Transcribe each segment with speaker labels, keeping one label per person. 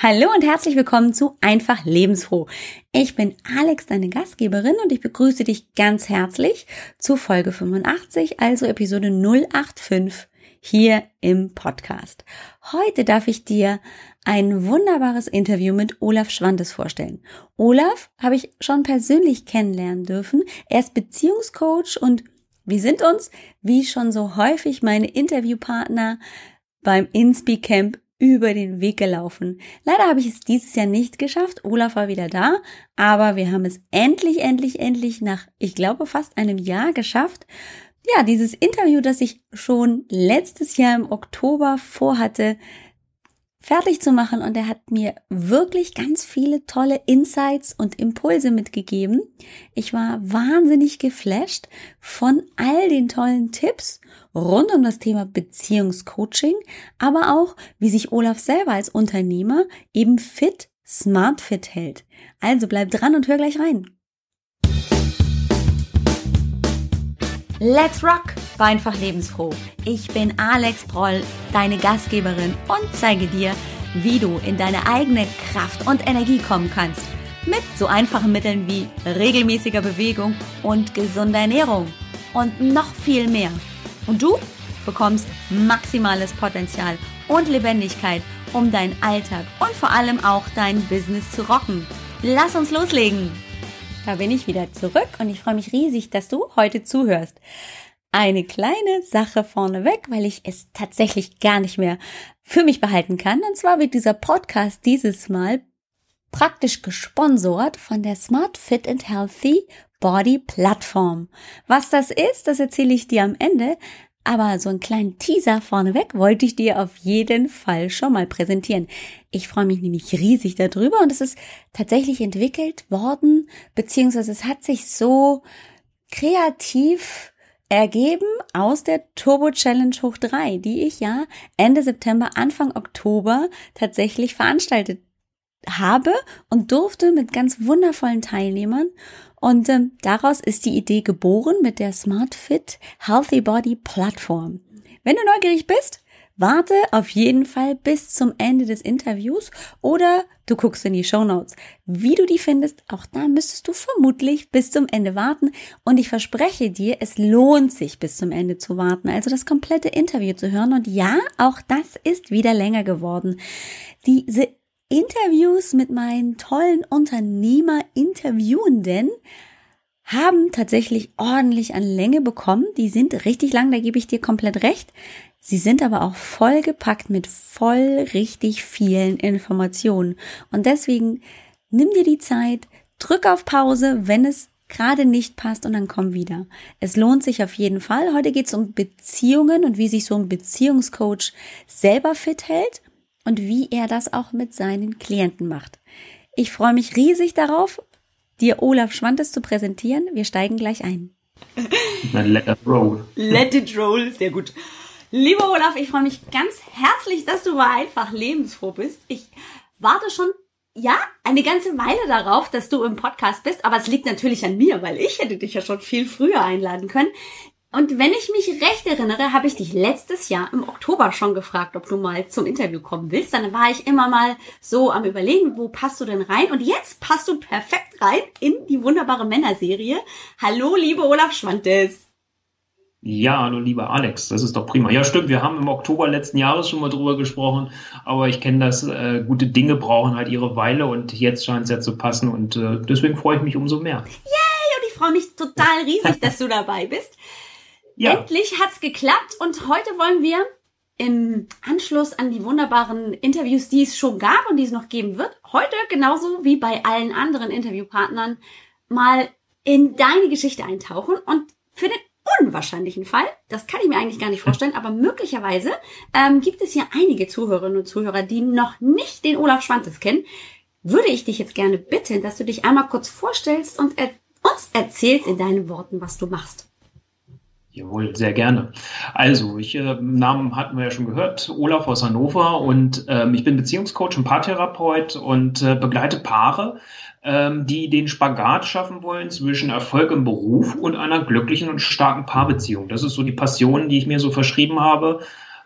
Speaker 1: Hallo und herzlich willkommen zu Einfach Lebensfroh. Ich bin Alex, deine Gastgeberin und ich begrüße dich ganz herzlich zu Folge 85, also Episode 085 hier im Podcast. Heute darf ich dir ein wunderbares Interview mit Olaf Schwantes vorstellen. Olaf habe ich schon persönlich kennenlernen dürfen. Er ist Beziehungscoach und wir sind uns, wie schon so häufig meine Interviewpartner beim Inspi Camp über den Weg gelaufen. Leider habe ich es dieses Jahr nicht geschafft. Olaf war wieder da, aber wir haben es endlich, endlich, endlich nach, ich glaube, fast einem Jahr geschafft. Ja, dieses Interview, das ich schon letztes Jahr im Oktober vorhatte, fertig zu machen und er hat mir wirklich ganz viele tolle Insights und Impulse mitgegeben. Ich war wahnsinnig geflasht von all den tollen Tipps rund um das Thema Beziehungscoaching, aber auch, wie sich Olaf selber als Unternehmer eben fit, smart fit hält. Also bleib dran und hör gleich rein. Let's rock! War einfach lebensfroh. Ich bin Alex Broll, deine Gastgeberin und zeige dir, wie du in deine eigene Kraft und Energie kommen kannst. Mit so einfachen Mitteln wie regelmäßiger Bewegung und gesunder Ernährung. Und noch viel mehr. Und du bekommst maximales Potenzial und Lebendigkeit, um deinen Alltag und vor allem auch dein Business zu rocken. Lass uns loslegen! Da bin ich wieder zurück und ich freue mich riesig, dass du heute zuhörst. Eine kleine Sache vorneweg, weil ich es tatsächlich gar nicht mehr für mich behalten kann. Und zwar wird dieser Podcast dieses Mal praktisch gesponsert von der Smart Fit and Healthy Body Plattform. Was das ist, das erzähle ich dir am Ende. Aber so einen kleinen Teaser vorneweg wollte ich dir auf jeden Fall schon mal präsentieren. Ich freue mich nämlich riesig darüber und es ist tatsächlich entwickelt worden, beziehungsweise es hat sich so kreativ ergeben aus der Turbo Challenge hoch 3, die ich ja Ende September, Anfang Oktober tatsächlich veranstaltet habe und durfte mit ganz wundervollen Teilnehmern. Und ähm, daraus ist die Idee geboren mit der Smart Fit Healthy Body Plattform. Wenn du neugierig bist, warte auf jeden Fall bis zum Ende des Interviews oder du guckst in die Show Notes. Wie du die findest, auch da müsstest du vermutlich bis zum Ende warten. Und ich verspreche dir, es lohnt sich bis zum Ende zu warten, also das komplette Interview zu hören. Und ja, auch das ist wieder länger geworden. Diese Interviews mit meinen tollen Unternehmer-Interviewenden haben tatsächlich ordentlich an Länge bekommen. Die sind richtig lang, da gebe ich dir komplett recht. Sie sind aber auch vollgepackt mit voll richtig vielen Informationen. Und deswegen nimm dir die Zeit, drück auf Pause, wenn es gerade nicht passt und dann komm wieder. Es lohnt sich auf jeden Fall. Heute geht es um Beziehungen und wie sich so ein Beziehungscoach selber fit hält und wie er das auch mit seinen Klienten macht. Ich freue mich riesig darauf, dir Olaf Schwantes zu präsentieren. Wir steigen gleich ein.
Speaker 2: Let it roll.
Speaker 1: Let it roll, sehr gut. Lieber Olaf, ich freue mich ganz herzlich, dass du mal einfach lebensfroh bist. Ich warte schon, ja, eine ganze Weile darauf, dass du im Podcast bist, aber es liegt natürlich an mir, weil ich hätte dich ja schon viel früher einladen können. Und wenn ich mich recht erinnere, habe ich dich letztes Jahr im Oktober schon gefragt, ob du mal zum Interview kommen willst. Dann war ich immer mal so am überlegen, wo passt du denn rein? Und jetzt passt du perfekt rein in die wunderbare Männerserie. Hallo, liebe Olaf Schwantes.
Speaker 2: Ja, hallo lieber Alex, das ist doch prima. Ja, stimmt, wir haben im Oktober letzten Jahres schon mal drüber gesprochen, aber ich kenne das, äh, gute Dinge brauchen halt ihre Weile und jetzt scheint es ja zu passen und äh, deswegen freue ich mich umso mehr.
Speaker 1: Yay, und ich freue mich total riesig, dass du dabei bist. Ja. Endlich hat's geklappt und heute wollen wir im Anschluss an die wunderbaren Interviews, die es schon gab und die es noch geben wird, heute genauso wie bei allen anderen Interviewpartnern mal in deine Geschichte eintauchen und für den unwahrscheinlichen Fall, das kann ich mir eigentlich gar nicht vorstellen, aber möglicherweise ähm, gibt es hier einige Zuhörerinnen und Zuhörer, die noch nicht den Olaf Schwantes kennen, würde ich dich jetzt gerne bitten, dass du dich einmal kurz vorstellst und er uns erzählst in deinen Worten, was du machst.
Speaker 2: Jawohl, sehr gerne. Also, ich, äh, Namen hatten wir ja schon gehört, Olaf aus Hannover und ähm, ich bin Beziehungscoach und Paartherapeut und äh, begleite Paare, ähm, die den Spagat schaffen wollen zwischen Erfolg im Beruf und einer glücklichen und starken Paarbeziehung. Das ist so die Passion, die ich mir so verschrieben habe,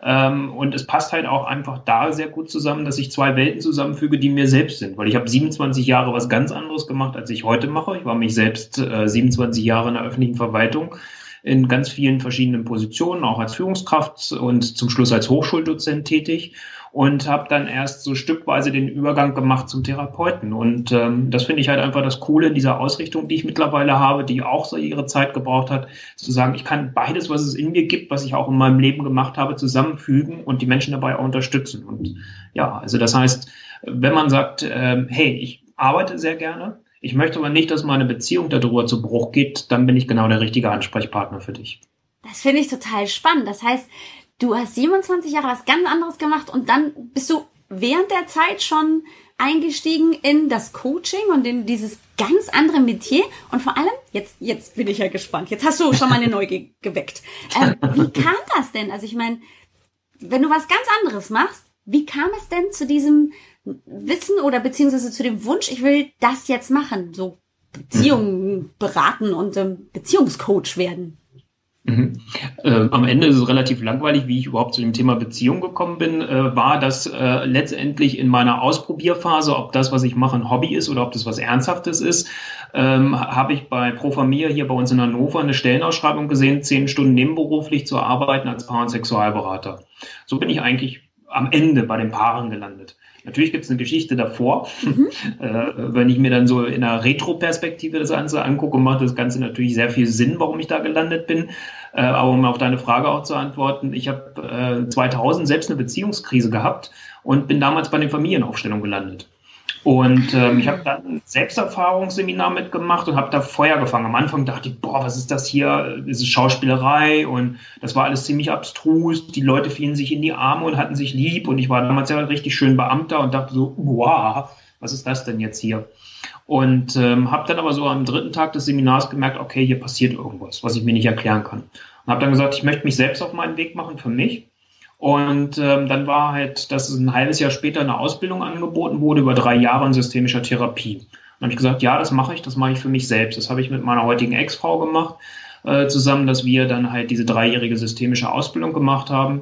Speaker 2: Ähm, und es passt halt auch einfach da sehr gut zusammen, dass ich zwei Welten zusammenfüge, die mir selbst sind. Weil ich habe 27 Jahre was ganz anderes gemacht, als ich heute mache. Ich war mich selbst äh, 27 Jahre in der öffentlichen Verwaltung in ganz vielen verschiedenen Positionen, auch als Führungskraft und zum Schluss als Hochschuldozent tätig und habe dann erst so stückweise den Übergang gemacht zum Therapeuten. Und ähm, das finde ich halt einfach das Coole in dieser Ausrichtung, die ich mittlerweile habe, die auch so ihre Zeit gebraucht hat, zu sagen, ich kann beides, was es in mir gibt, was ich auch in meinem Leben gemacht habe, zusammenfügen und die Menschen dabei auch unterstützen. Und ja, also das heißt, wenn man sagt, ähm, hey, ich arbeite sehr gerne, ich möchte aber nicht, dass meine Beziehung darüber zu Bruch geht, dann bin ich genau der richtige Ansprechpartner für dich.
Speaker 1: Das finde ich total spannend. Das heißt, du hast 27 Jahre was ganz anderes gemacht und dann bist du während der Zeit schon eingestiegen in das Coaching und in dieses ganz andere Metier. Und vor allem, jetzt, jetzt bin ich ja gespannt. Jetzt hast du schon meine Neugier geweckt. Ähm, wie kam das denn? Also ich meine, wenn du was ganz anderes machst, wie kam es denn zu diesem Wissen oder beziehungsweise zu dem Wunsch, ich will das jetzt machen, so Beziehungen beraten und ähm, Beziehungscoach werden?
Speaker 2: Mhm. Äh, am Ende ist es relativ langweilig, wie ich überhaupt zu dem Thema Beziehung gekommen bin, äh, war das äh, letztendlich in meiner Ausprobierphase, ob das, was ich mache, ein Hobby ist oder ob das was Ernsthaftes ist, ähm, habe ich bei Pro Familia hier bei uns in Hannover eine Stellenausschreibung gesehen, zehn Stunden nebenberuflich zu arbeiten als Paar- und Sexualberater. So bin ich eigentlich am Ende bei den Paaren gelandet. Natürlich gibt es eine Geschichte davor. Mhm. Äh, wenn ich mir dann so in einer Retro-Perspektive das Ganze angucke, macht das Ganze natürlich sehr viel Sinn, warum ich da gelandet bin. Äh, aber um auf deine Frage auch zu antworten, ich habe äh, 2000 selbst eine Beziehungskrise gehabt und bin damals bei den Familienaufstellungen gelandet. Und ähm, ich habe dann ein Selbsterfahrungsseminar mitgemacht und habe da Feuer gefangen. Am Anfang dachte ich, boah, was ist das hier? Das ist Schauspielerei und das war alles ziemlich abstrus. Die Leute fielen sich in die Arme und hatten sich lieb und ich war damals ja richtig schön Beamter und dachte so, wow, was ist das denn jetzt hier? Und ähm, habe dann aber so am dritten Tag des Seminars gemerkt, okay, hier passiert irgendwas, was ich mir nicht erklären kann. Und habe dann gesagt, ich möchte mich selbst auf meinen Weg machen für mich und ähm, dann war halt, dass ein halbes Jahr später eine Ausbildung angeboten wurde über drei Jahre in systemischer Therapie. Dann habe ich gesagt, ja, das mache ich, das mache ich für mich selbst. Das habe ich mit meiner heutigen Ex-Frau gemacht, äh, zusammen, dass wir dann halt diese dreijährige systemische Ausbildung gemacht haben.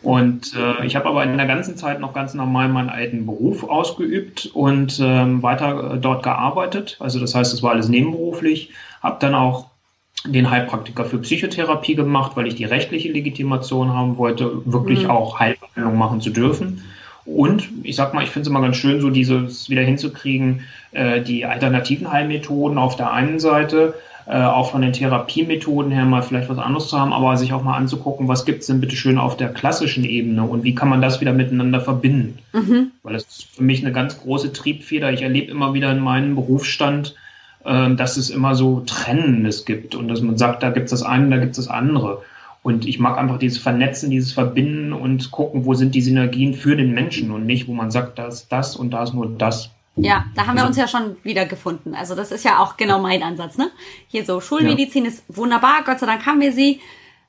Speaker 2: Und äh, ich habe aber in der ganzen Zeit noch ganz normal meinen alten Beruf ausgeübt und ähm, weiter äh, dort gearbeitet. Also das heißt, es war alles nebenberuflich. Habe dann auch den Heilpraktiker für Psychotherapie gemacht, weil ich die rechtliche Legitimation haben wollte, wirklich mhm. auch Heilbehandlung machen zu dürfen. Und ich sag mal, ich finde es immer ganz schön, so dieses wieder hinzukriegen, äh, die alternativen Heilmethoden auf der einen Seite, äh, auch von den Therapiemethoden her mal vielleicht was anderes zu haben, aber sich auch mal anzugucken, was gibt's denn bitte schön auf der klassischen Ebene und wie kann man das wieder miteinander verbinden. Mhm. Weil das ist für mich eine ganz große Triebfeder. Ich erlebe immer wieder in meinem Berufsstand, dass es immer so Trennendes gibt und dass man sagt, da gibt es das eine, da gibt es das andere. Und ich mag einfach dieses Vernetzen, dieses Verbinden und gucken, wo sind die Synergien für den Menschen und nicht, wo man sagt, da ist das und da ist nur das.
Speaker 1: Ja, da haben wir uns ja schon wieder gefunden. Also das ist ja auch genau mein Ansatz, ne? Hier so Schulmedizin ja. ist wunderbar, Gott sei Dank haben wir sie.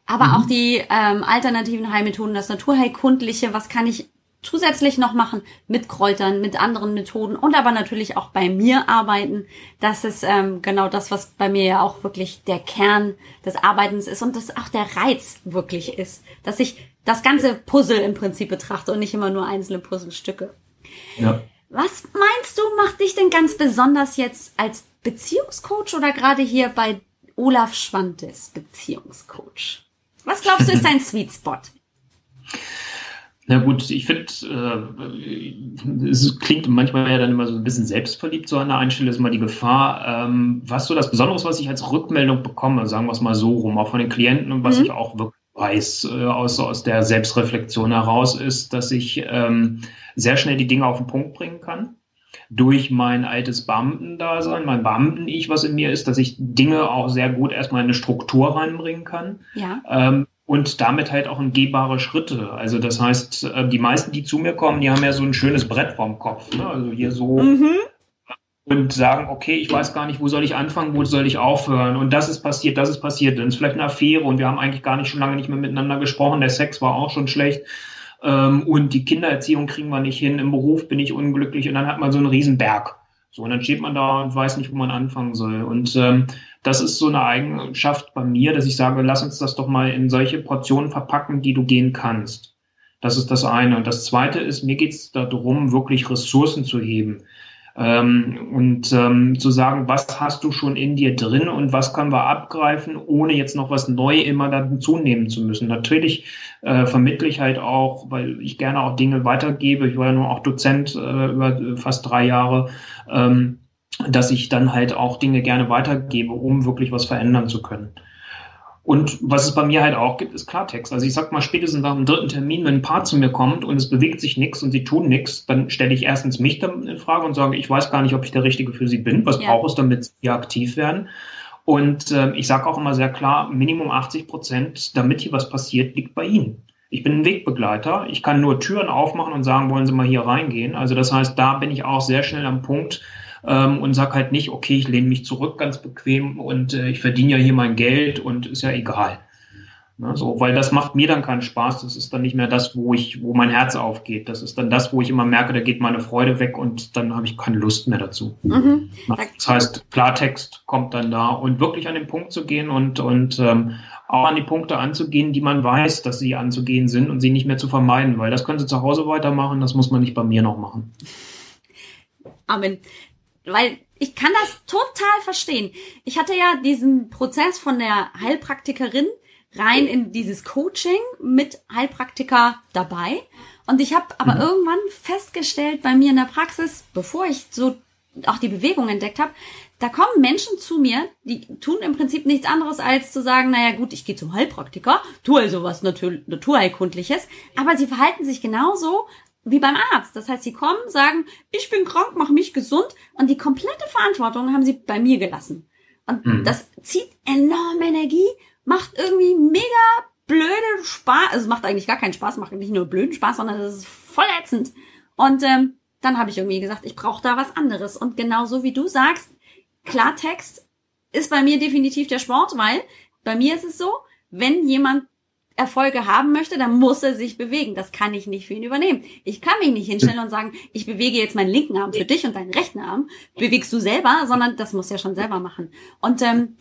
Speaker 1: Aber mhm. auch die ähm, alternativen Heilmethoden, das Naturheilkundliche, was kann ich zusätzlich noch machen mit Kräutern, mit anderen Methoden und aber natürlich auch bei mir arbeiten. Das ist ähm, genau das, was bei mir ja auch wirklich der Kern des Arbeitens ist und das auch der Reiz wirklich ist, dass ich das ganze Puzzle im Prinzip betrachte und nicht immer nur einzelne Puzzlestücke. Ja. Was meinst du, macht dich denn ganz besonders jetzt als Beziehungscoach oder gerade hier bei Olaf Schwantes Beziehungscoach? Was glaubst du ist dein Sweet Spot?
Speaker 2: Na gut, ich finde, äh, es klingt manchmal ja dann immer so ein bisschen selbstverliebt so an der Einstellung, ist mal die Gefahr. Ähm, was so das Besondere, was ich als Rückmeldung bekomme, sagen wir es mal so rum, auch von den Klienten und was mhm. ich auch wirklich weiß äh, aus, aus der Selbstreflexion heraus, ist, dass ich ähm, sehr schnell die Dinge auf den Punkt bringen kann durch mein altes Beamtendasein, mein Beamten-Ich, was in mir ist, dass ich Dinge auch sehr gut erstmal in eine Struktur reinbringen kann. Ja. Ähm, und damit halt auch in gehbare Schritte. Also das heißt, äh, die meisten, die zu mir kommen, die haben ja so ein schönes Brett vorm Kopf. Ne? Also hier so mhm. und sagen, okay, ich weiß gar nicht, wo soll ich anfangen, wo soll ich aufhören? Und das ist passiert, das ist passiert. Dann ist vielleicht eine Affäre und wir haben eigentlich gar nicht schon lange nicht mehr miteinander gesprochen. Der Sex war auch schon schlecht. Ähm, und die Kindererziehung kriegen wir nicht hin. Im Beruf bin ich unglücklich. Und dann hat man so einen Riesenberg. So, und dann steht man da und weiß nicht, wo man anfangen soll. Und ähm, das ist so eine Eigenschaft bei mir, dass ich sage, lass uns das doch mal in solche Portionen verpacken, die du gehen kannst. Das ist das eine. Und das zweite ist, mir geht es darum, wirklich Ressourcen zu heben. Ähm, und ähm, zu sagen, was hast du schon in dir drin und was können wir abgreifen, ohne jetzt noch was neu immer dazu nehmen zu müssen. Natürlich äh, vermittle ich halt auch, weil ich gerne auch Dinge weitergebe. Ich war ja nur auch Dozent äh, über fast drei Jahre. Ähm, dass ich dann halt auch Dinge gerne weitergebe, um wirklich was verändern zu können. Und was es bei mir halt auch gibt, ist Klartext. Also ich sag mal, spätestens nach dem dritten Termin, wenn ein Paar zu mir kommt und es bewegt sich nichts und sie tun nichts, dann stelle ich erstens mich dann in Frage und sage, ich weiß gar nicht, ob ich der Richtige für sie bin. Was ja. braucht es, damit sie aktiv werden? Und äh, ich sage auch immer sehr klar, Minimum 80 Prozent, damit hier was passiert, liegt bei Ihnen. Ich bin ein Wegbegleiter. Ich kann nur Türen aufmachen und sagen, wollen Sie mal hier reingehen. Also das heißt, da bin ich auch sehr schnell am Punkt, ähm, und sag halt nicht, okay, ich lehne mich zurück ganz bequem und äh, ich verdiene ja hier mein Geld und ist ja egal. Ne, so, weil das macht mir dann keinen Spaß. Das ist dann nicht mehr das, wo ich, wo mein Herz aufgeht. Das ist dann das, wo ich immer merke, da geht meine Freude weg und dann habe ich keine Lust mehr dazu. Mhm. Das heißt, Klartext kommt dann da und wirklich an den Punkt zu gehen und, und ähm, auch an die Punkte anzugehen, die man weiß, dass sie anzugehen sind und sie nicht mehr zu vermeiden, weil das können sie zu Hause weitermachen, das muss man nicht bei mir noch machen.
Speaker 1: Amen weil ich kann das total verstehen. Ich hatte ja diesen Prozess von der Heilpraktikerin rein in dieses Coaching mit Heilpraktiker dabei. Und ich habe aber mhm. irgendwann festgestellt bei mir in der Praxis, bevor ich so auch die Bewegung entdeckt habe, da kommen Menschen zu mir, die tun im Prinzip nichts anderes als zu sagen, naja gut, ich gehe zum Heilpraktiker, tue also was Natur Naturheilkundliches, aber sie verhalten sich genauso, wie beim Arzt. Das heißt, sie kommen, sagen, ich bin krank, mach mich gesund und die komplette Verantwortung haben sie bei mir gelassen. Und mhm. das zieht enorme Energie, macht irgendwie mega blöde Spaß. Also es macht eigentlich gar keinen Spaß, macht nicht nur blöden Spaß, sondern es ist voll ätzend. Und ähm, dann habe ich irgendwie gesagt, ich brauche da was anderes. Und genauso wie du sagst, Klartext ist bei mir definitiv der Sport, weil bei mir ist es so, wenn jemand Erfolge haben möchte, dann muss er sich bewegen. Das kann ich nicht für ihn übernehmen. Ich kann mich nicht hinstellen und sagen, ich bewege jetzt meinen linken Arm für dich und deinen rechten Arm. Bewegst du selber, sondern das muss er schon selber machen. Und ähm,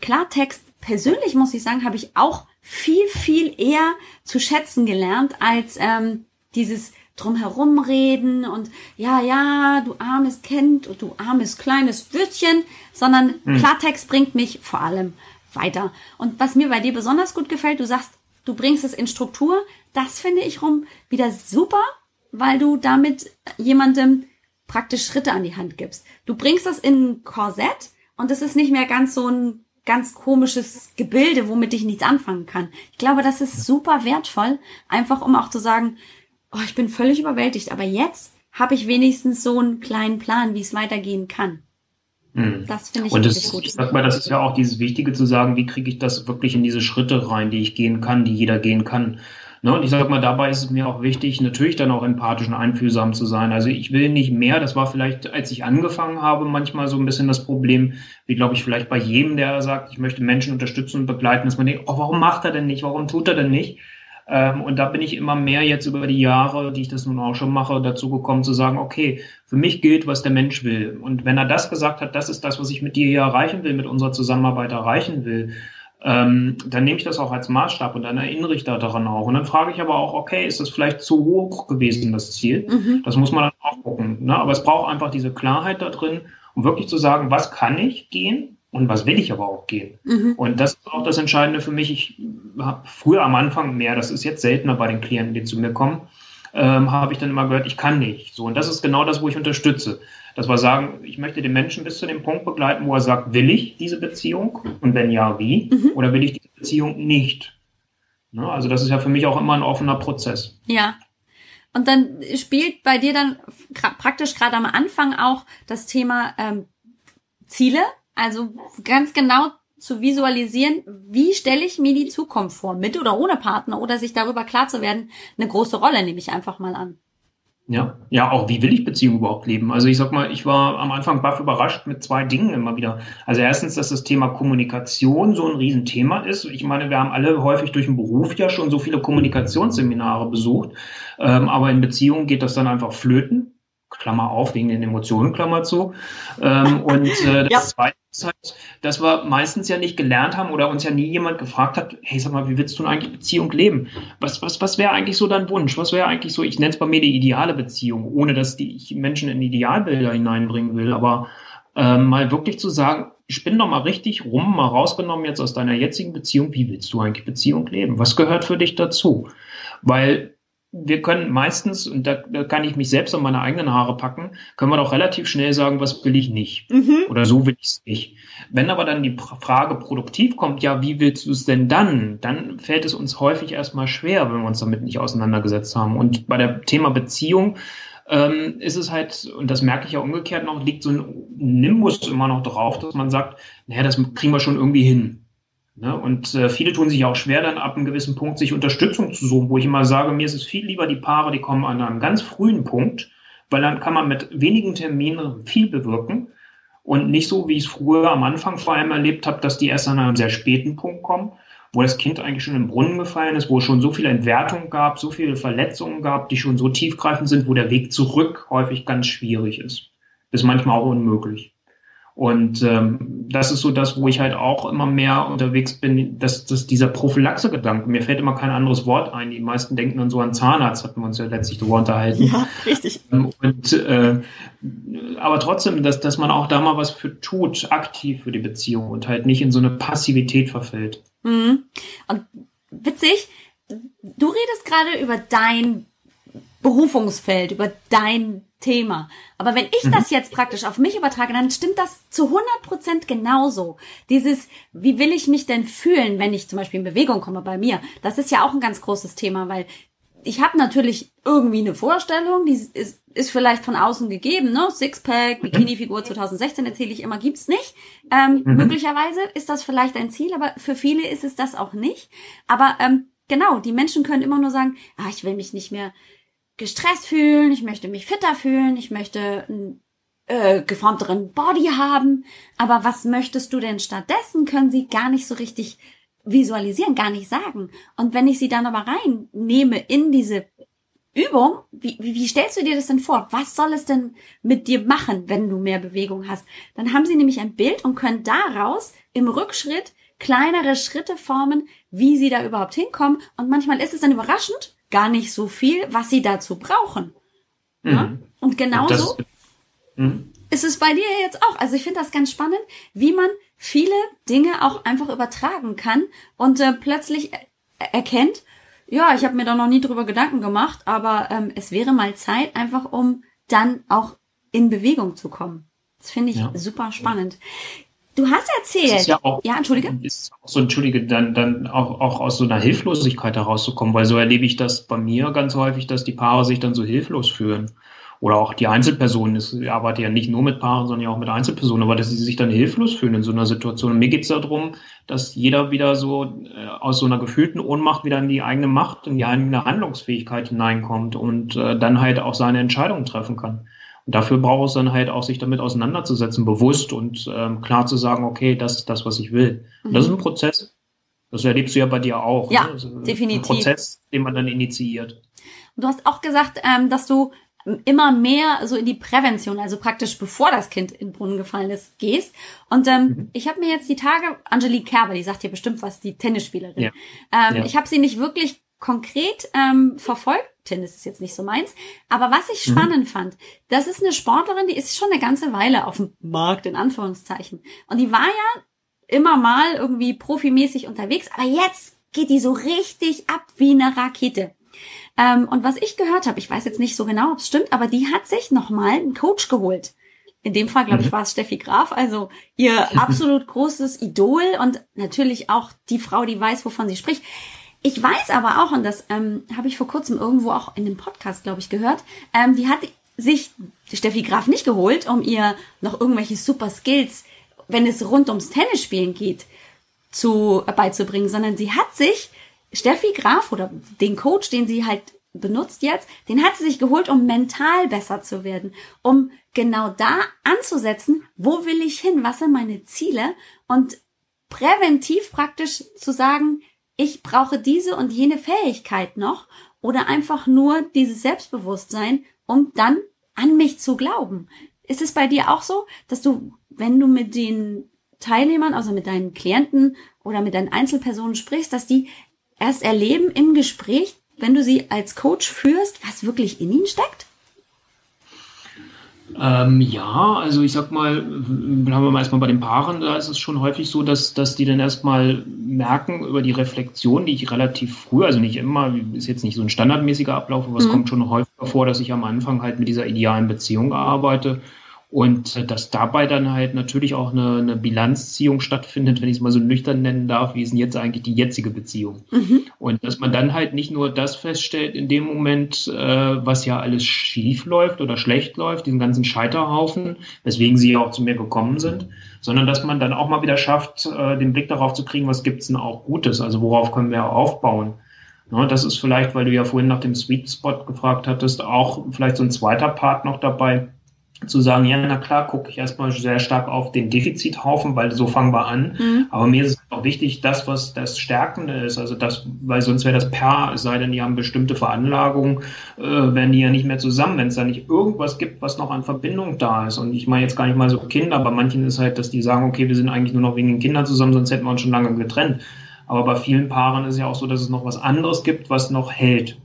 Speaker 1: Klartext, persönlich muss ich sagen, habe ich auch viel, viel eher zu schätzen gelernt als ähm, dieses drumherum reden und ja, ja, du armes Kind und du armes kleines Würstchen, sondern hm. Klartext bringt mich vor allem weiter. Und was mir bei dir besonders gut gefällt, du sagst, du bringst es in Struktur. Das finde ich rum wieder super, weil du damit jemandem praktisch Schritte an die Hand gibst. Du bringst das in ein Korsett und es ist nicht mehr ganz so ein ganz komisches Gebilde, womit ich nichts anfangen kann. Ich glaube, das ist super wertvoll, einfach um auch zu sagen, oh, ich bin völlig überwältigt, aber jetzt habe ich wenigstens so einen kleinen Plan, wie es weitergehen kann.
Speaker 2: Mhm. Das finde ich und das, gut. Ich sag mal, das ist ja auch dieses Wichtige zu sagen, wie kriege ich das wirklich in diese Schritte rein, die ich gehen kann, die jeder gehen kann. Ne? Und ich sag mal, dabei ist es mir auch wichtig, natürlich dann auch empathisch und einfühlsam zu sein. Also ich will nicht mehr, das war vielleicht, als ich angefangen habe, manchmal so ein bisschen das Problem, wie glaube ich vielleicht bei jedem, der sagt, ich möchte Menschen unterstützen und begleiten, dass man denkt, oh, warum macht er denn nicht, warum tut er denn nicht? Ähm, und da bin ich immer mehr jetzt über die Jahre, die ich das nun auch schon mache, dazu gekommen zu sagen, okay, für mich gilt, was der Mensch will. Und wenn er das gesagt hat, das ist das, was ich mit dir hier erreichen will, mit unserer Zusammenarbeit erreichen will, ähm, dann nehme ich das auch als Maßstab und dann erinnere ich da daran auch. Und dann frage ich aber auch, okay, ist das vielleicht zu hoch gewesen, das Ziel? Mhm. Das muss man dann auch gucken. Ne? Aber es braucht einfach diese Klarheit da drin, um wirklich zu sagen, was kann ich gehen und was will ich aber auch gehen. Mhm. Und das ist auch das Entscheidende für mich. Ich habe früher am Anfang mehr, das ist jetzt seltener bei den Klienten, die zu mir kommen, ähm, habe ich dann immer gehört, ich kann nicht. So, und das ist genau das, wo ich unterstütze. Dass wir sagen, ich möchte den Menschen bis zu dem Punkt begleiten, wo er sagt, will ich diese Beziehung? Und wenn ja, wie? Mhm. Oder will ich diese Beziehung nicht? Ne? Also das ist ja für mich auch immer ein offener Prozess.
Speaker 1: Ja. Und dann spielt bei dir dann praktisch gerade am Anfang auch das Thema ähm, Ziele also ganz genau zu visualisieren, wie stelle ich mir die Zukunft vor, mit oder ohne Partner oder sich darüber klar zu werden, eine große Rolle nehme ich einfach mal an.
Speaker 2: Ja, ja, auch wie will ich Beziehungen überhaupt leben? Also ich sag mal, ich war am Anfang baff überrascht mit zwei Dingen immer wieder. Also erstens, dass das Thema Kommunikation so ein Riesenthema ist. Ich meine, wir haben alle häufig durch den Beruf ja schon so viele Kommunikationsseminare besucht, ähm, aber in Beziehungen geht das dann einfach flöten Klammer auf, wegen den Emotionen, Klammer zu. Ähm, und äh, das ja. Zweite ist halt, dass wir meistens ja nicht gelernt haben oder uns ja nie jemand gefragt hat, hey, sag mal, wie willst du eigentlich Beziehung leben? Was, was, was wäre eigentlich so dein Wunsch? Was wäre eigentlich so, ich nenne es bei mir die ideale Beziehung, ohne dass die ich Menschen in Idealbilder hineinbringen will, aber ähm, mal wirklich zu sagen, spinn doch mal richtig rum, mal rausgenommen jetzt aus deiner jetzigen Beziehung, wie willst du eigentlich Beziehung leben? Was gehört für dich dazu? Weil wir können meistens, und da, da kann ich mich selbst an meine eigenen Haare packen, können wir doch relativ schnell sagen, was will ich nicht. Mhm. Oder so will ich es nicht. Wenn aber dann die Frage produktiv kommt, ja, wie willst du es denn dann? Dann fällt es uns häufig erstmal schwer, wenn wir uns damit nicht auseinandergesetzt haben. Und bei der Thema Beziehung ähm, ist es halt, und das merke ich ja umgekehrt noch, liegt so ein Nimbus immer noch drauf, dass man sagt, naja, das kriegen wir schon irgendwie hin. Ne? Und äh, viele tun sich auch schwer, dann ab einem gewissen Punkt sich Unterstützung zu suchen, wo ich immer sage, mir ist es viel lieber die Paare, die kommen an einem ganz frühen Punkt, weil dann kann man mit wenigen Terminen viel bewirken und nicht so, wie ich es früher am Anfang vor allem erlebt habe, dass die erst an einem sehr späten Punkt kommen, wo das Kind eigentlich schon im Brunnen gefallen ist, wo es schon so viele Entwertungen gab, so viele Verletzungen gab, die schon so tiefgreifend sind, wo der Weg zurück häufig ganz schwierig ist. Ist manchmal auch unmöglich. Und ähm, das ist so das, wo ich halt auch immer mehr unterwegs bin, dass, dass dieser Prophylaxe-Gedanke, mir fällt immer kein anderes Wort ein. Die meisten denken dann so an Zahnarzt, hatten wir uns ja letztlich darüber unterhalten.
Speaker 1: Ja, richtig.
Speaker 2: Ähm, und äh, aber trotzdem, dass, dass man auch da mal was für tut, aktiv für die Beziehung und halt nicht in so eine Passivität verfällt.
Speaker 1: Mhm. Und witzig, du redest gerade über dein Berufungsfeld, über dein Thema. Aber wenn ich mhm. das jetzt praktisch auf mich übertrage, dann stimmt das zu 100 Prozent genauso. Dieses, wie will ich mich denn fühlen, wenn ich zum Beispiel in Bewegung komme bei mir? Das ist ja auch ein ganz großes Thema, weil ich habe natürlich irgendwie eine Vorstellung, die ist, ist vielleicht von außen gegeben, ne? Sixpack, mhm. Bikini-Figur 2016 erzähle ich immer, gibt's nicht. Ähm, mhm. Möglicherweise ist das vielleicht ein Ziel, aber für viele ist es das auch nicht. Aber ähm, genau, die Menschen können immer nur sagen, ah, ich will mich nicht mehr gestresst fühlen, ich möchte mich fitter fühlen, ich möchte einen äh, geformteren Body haben. Aber was möchtest du denn stattdessen, können sie gar nicht so richtig visualisieren, gar nicht sagen. Und wenn ich sie dann aber reinnehme in diese Übung, wie, wie, wie stellst du dir das denn vor? Was soll es denn mit dir machen, wenn du mehr Bewegung hast? Dann haben sie nämlich ein Bild und können daraus im Rückschritt kleinere Schritte formen, wie sie da überhaupt hinkommen. Und manchmal ist es dann überraschend, gar nicht so viel, was sie dazu brauchen. Mhm. Ja? Und genauso mhm. ist es bei dir jetzt auch. Also ich finde das ganz spannend, wie man viele Dinge auch einfach übertragen kann und äh, plötzlich erkennt, ja, ich habe mir da noch nie drüber Gedanken gemacht, aber ähm, es wäre mal Zeit, einfach um dann auch in Bewegung zu kommen. Das finde ich ja. super spannend. Du hast erzählt.
Speaker 2: Ja, auch, ja, entschuldige. Ist auch so, entschuldige, dann, dann auch, auch aus so einer Hilflosigkeit herauszukommen, weil so erlebe ich das bei mir ganz häufig, dass die Paare sich dann so hilflos fühlen. Oder auch die Einzelpersonen. Ich arbeite ja nicht nur mit Paaren, sondern ja auch mit Einzelpersonen, aber dass sie sich dann hilflos fühlen in so einer Situation. Und mir geht es darum, dass jeder wieder so äh, aus so einer gefühlten Ohnmacht wieder in die eigene Macht, in die eigene Handlungsfähigkeit hineinkommt und äh, dann halt auch seine Entscheidungen treffen kann. Und dafür braucht es dann halt auch, sich damit auseinanderzusetzen, bewusst und ähm, klar zu sagen, okay, das ist das, was ich will. Mhm. Das ist ein Prozess. Das erlebst du ja bei dir auch.
Speaker 1: Ja, ne? definitiv.
Speaker 2: Ein Prozess, den man dann initiiert.
Speaker 1: Du hast auch gesagt, ähm, dass du immer mehr so in die Prävention, also praktisch bevor das Kind in den Brunnen gefallen ist, gehst. Und ähm, mhm. ich habe mir jetzt die Tage, Angelique Kerber, die sagt dir bestimmt was, die Tennisspielerin. Ja. Ähm, ja. Ich habe sie nicht wirklich konkret ähm, verfolgt. Tennis ist jetzt nicht so meins. Aber was ich mhm. spannend mhm. fand, das ist eine Sportlerin, die ist schon eine ganze Weile auf dem Markt, in Anführungszeichen. Und die war ja immer mal irgendwie profimäßig unterwegs, aber jetzt geht die so richtig ab wie eine Rakete. Ähm, und was ich gehört habe, ich weiß jetzt nicht so genau, ob es stimmt, aber die hat sich nochmal einen Coach geholt. In dem Fall, glaube ich, mhm. war es Steffi Graf, also ihr absolut großes Idol und natürlich auch die Frau, die weiß, wovon sie spricht. Ich weiß aber auch, und das ähm, habe ich vor kurzem irgendwo auch in dem Podcast, glaube ich, gehört, ähm, die hat sich Steffi Graf nicht geholt, um ihr noch irgendwelche super Skills, wenn es rund ums Tennisspielen geht, zu äh, beizubringen, sondern sie hat sich Steffi Graf oder den Coach, den sie halt benutzt jetzt, den hat sie sich geholt, um mental besser zu werden, um genau da anzusetzen, wo will ich hin, was sind meine Ziele und präventiv praktisch zu sagen, ich brauche diese und jene Fähigkeit noch oder einfach nur dieses Selbstbewusstsein, um dann an mich zu glauben. Ist es bei dir auch so, dass du, wenn du mit den Teilnehmern, also mit deinen Klienten oder mit deinen Einzelpersonen sprichst, dass die erst erleben im Gespräch, wenn du sie als Coach führst, was wirklich in ihnen steckt?
Speaker 2: Ähm, ja, also ich sag mal, bleiben wir mal erstmal bei den Paaren, da ist es schon häufig so, dass, dass die dann erstmal merken über die Reflexion, die ich relativ früh, also nicht immer, ist jetzt nicht so ein standardmäßiger Ablauf, aber es mhm. kommt schon häufiger vor, dass ich am Anfang halt mit dieser idealen Beziehung arbeite und äh, dass dabei dann halt natürlich auch eine, eine Bilanzziehung stattfindet, wenn ich es mal so nüchtern nennen darf, wie ist denn jetzt eigentlich die jetzige Beziehung? Mhm. Und dass man dann halt nicht nur das feststellt in dem Moment, äh, was ja alles schief läuft oder schlecht läuft, diesen ganzen Scheiterhaufen, weswegen sie ja auch zu mir gekommen sind, sondern dass man dann auch mal wieder schafft, äh, den Blick darauf zu kriegen, was gibt's denn auch Gutes, also worauf können wir aufbauen. Ja, das ist vielleicht, weil du ja vorhin nach dem Sweet Spot gefragt hattest, auch vielleicht so ein zweiter Part noch dabei zu sagen, ja, na klar, gucke ich erstmal sehr stark auf den Defizithaufen, weil so fangen wir an. Mhm. Aber mir ist es auch wichtig, das, was das Stärkende ist, also das, weil sonst wäre das Per, es sei denn, die haben bestimmte Veranlagungen, äh, werden die ja nicht mehr zusammen, wenn es da nicht irgendwas gibt, was noch an Verbindung da ist. Und ich meine jetzt gar nicht mal so Kinder, bei manchen ist halt, dass die sagen, okay, wir sind eigentlich nur noch wegen den Kindern zusammen, sonst hätten wir uns schon lange getrennt. Aber bei vielen Paaren ist ja auch so, dass es noch was anderes gibt, was noch hält.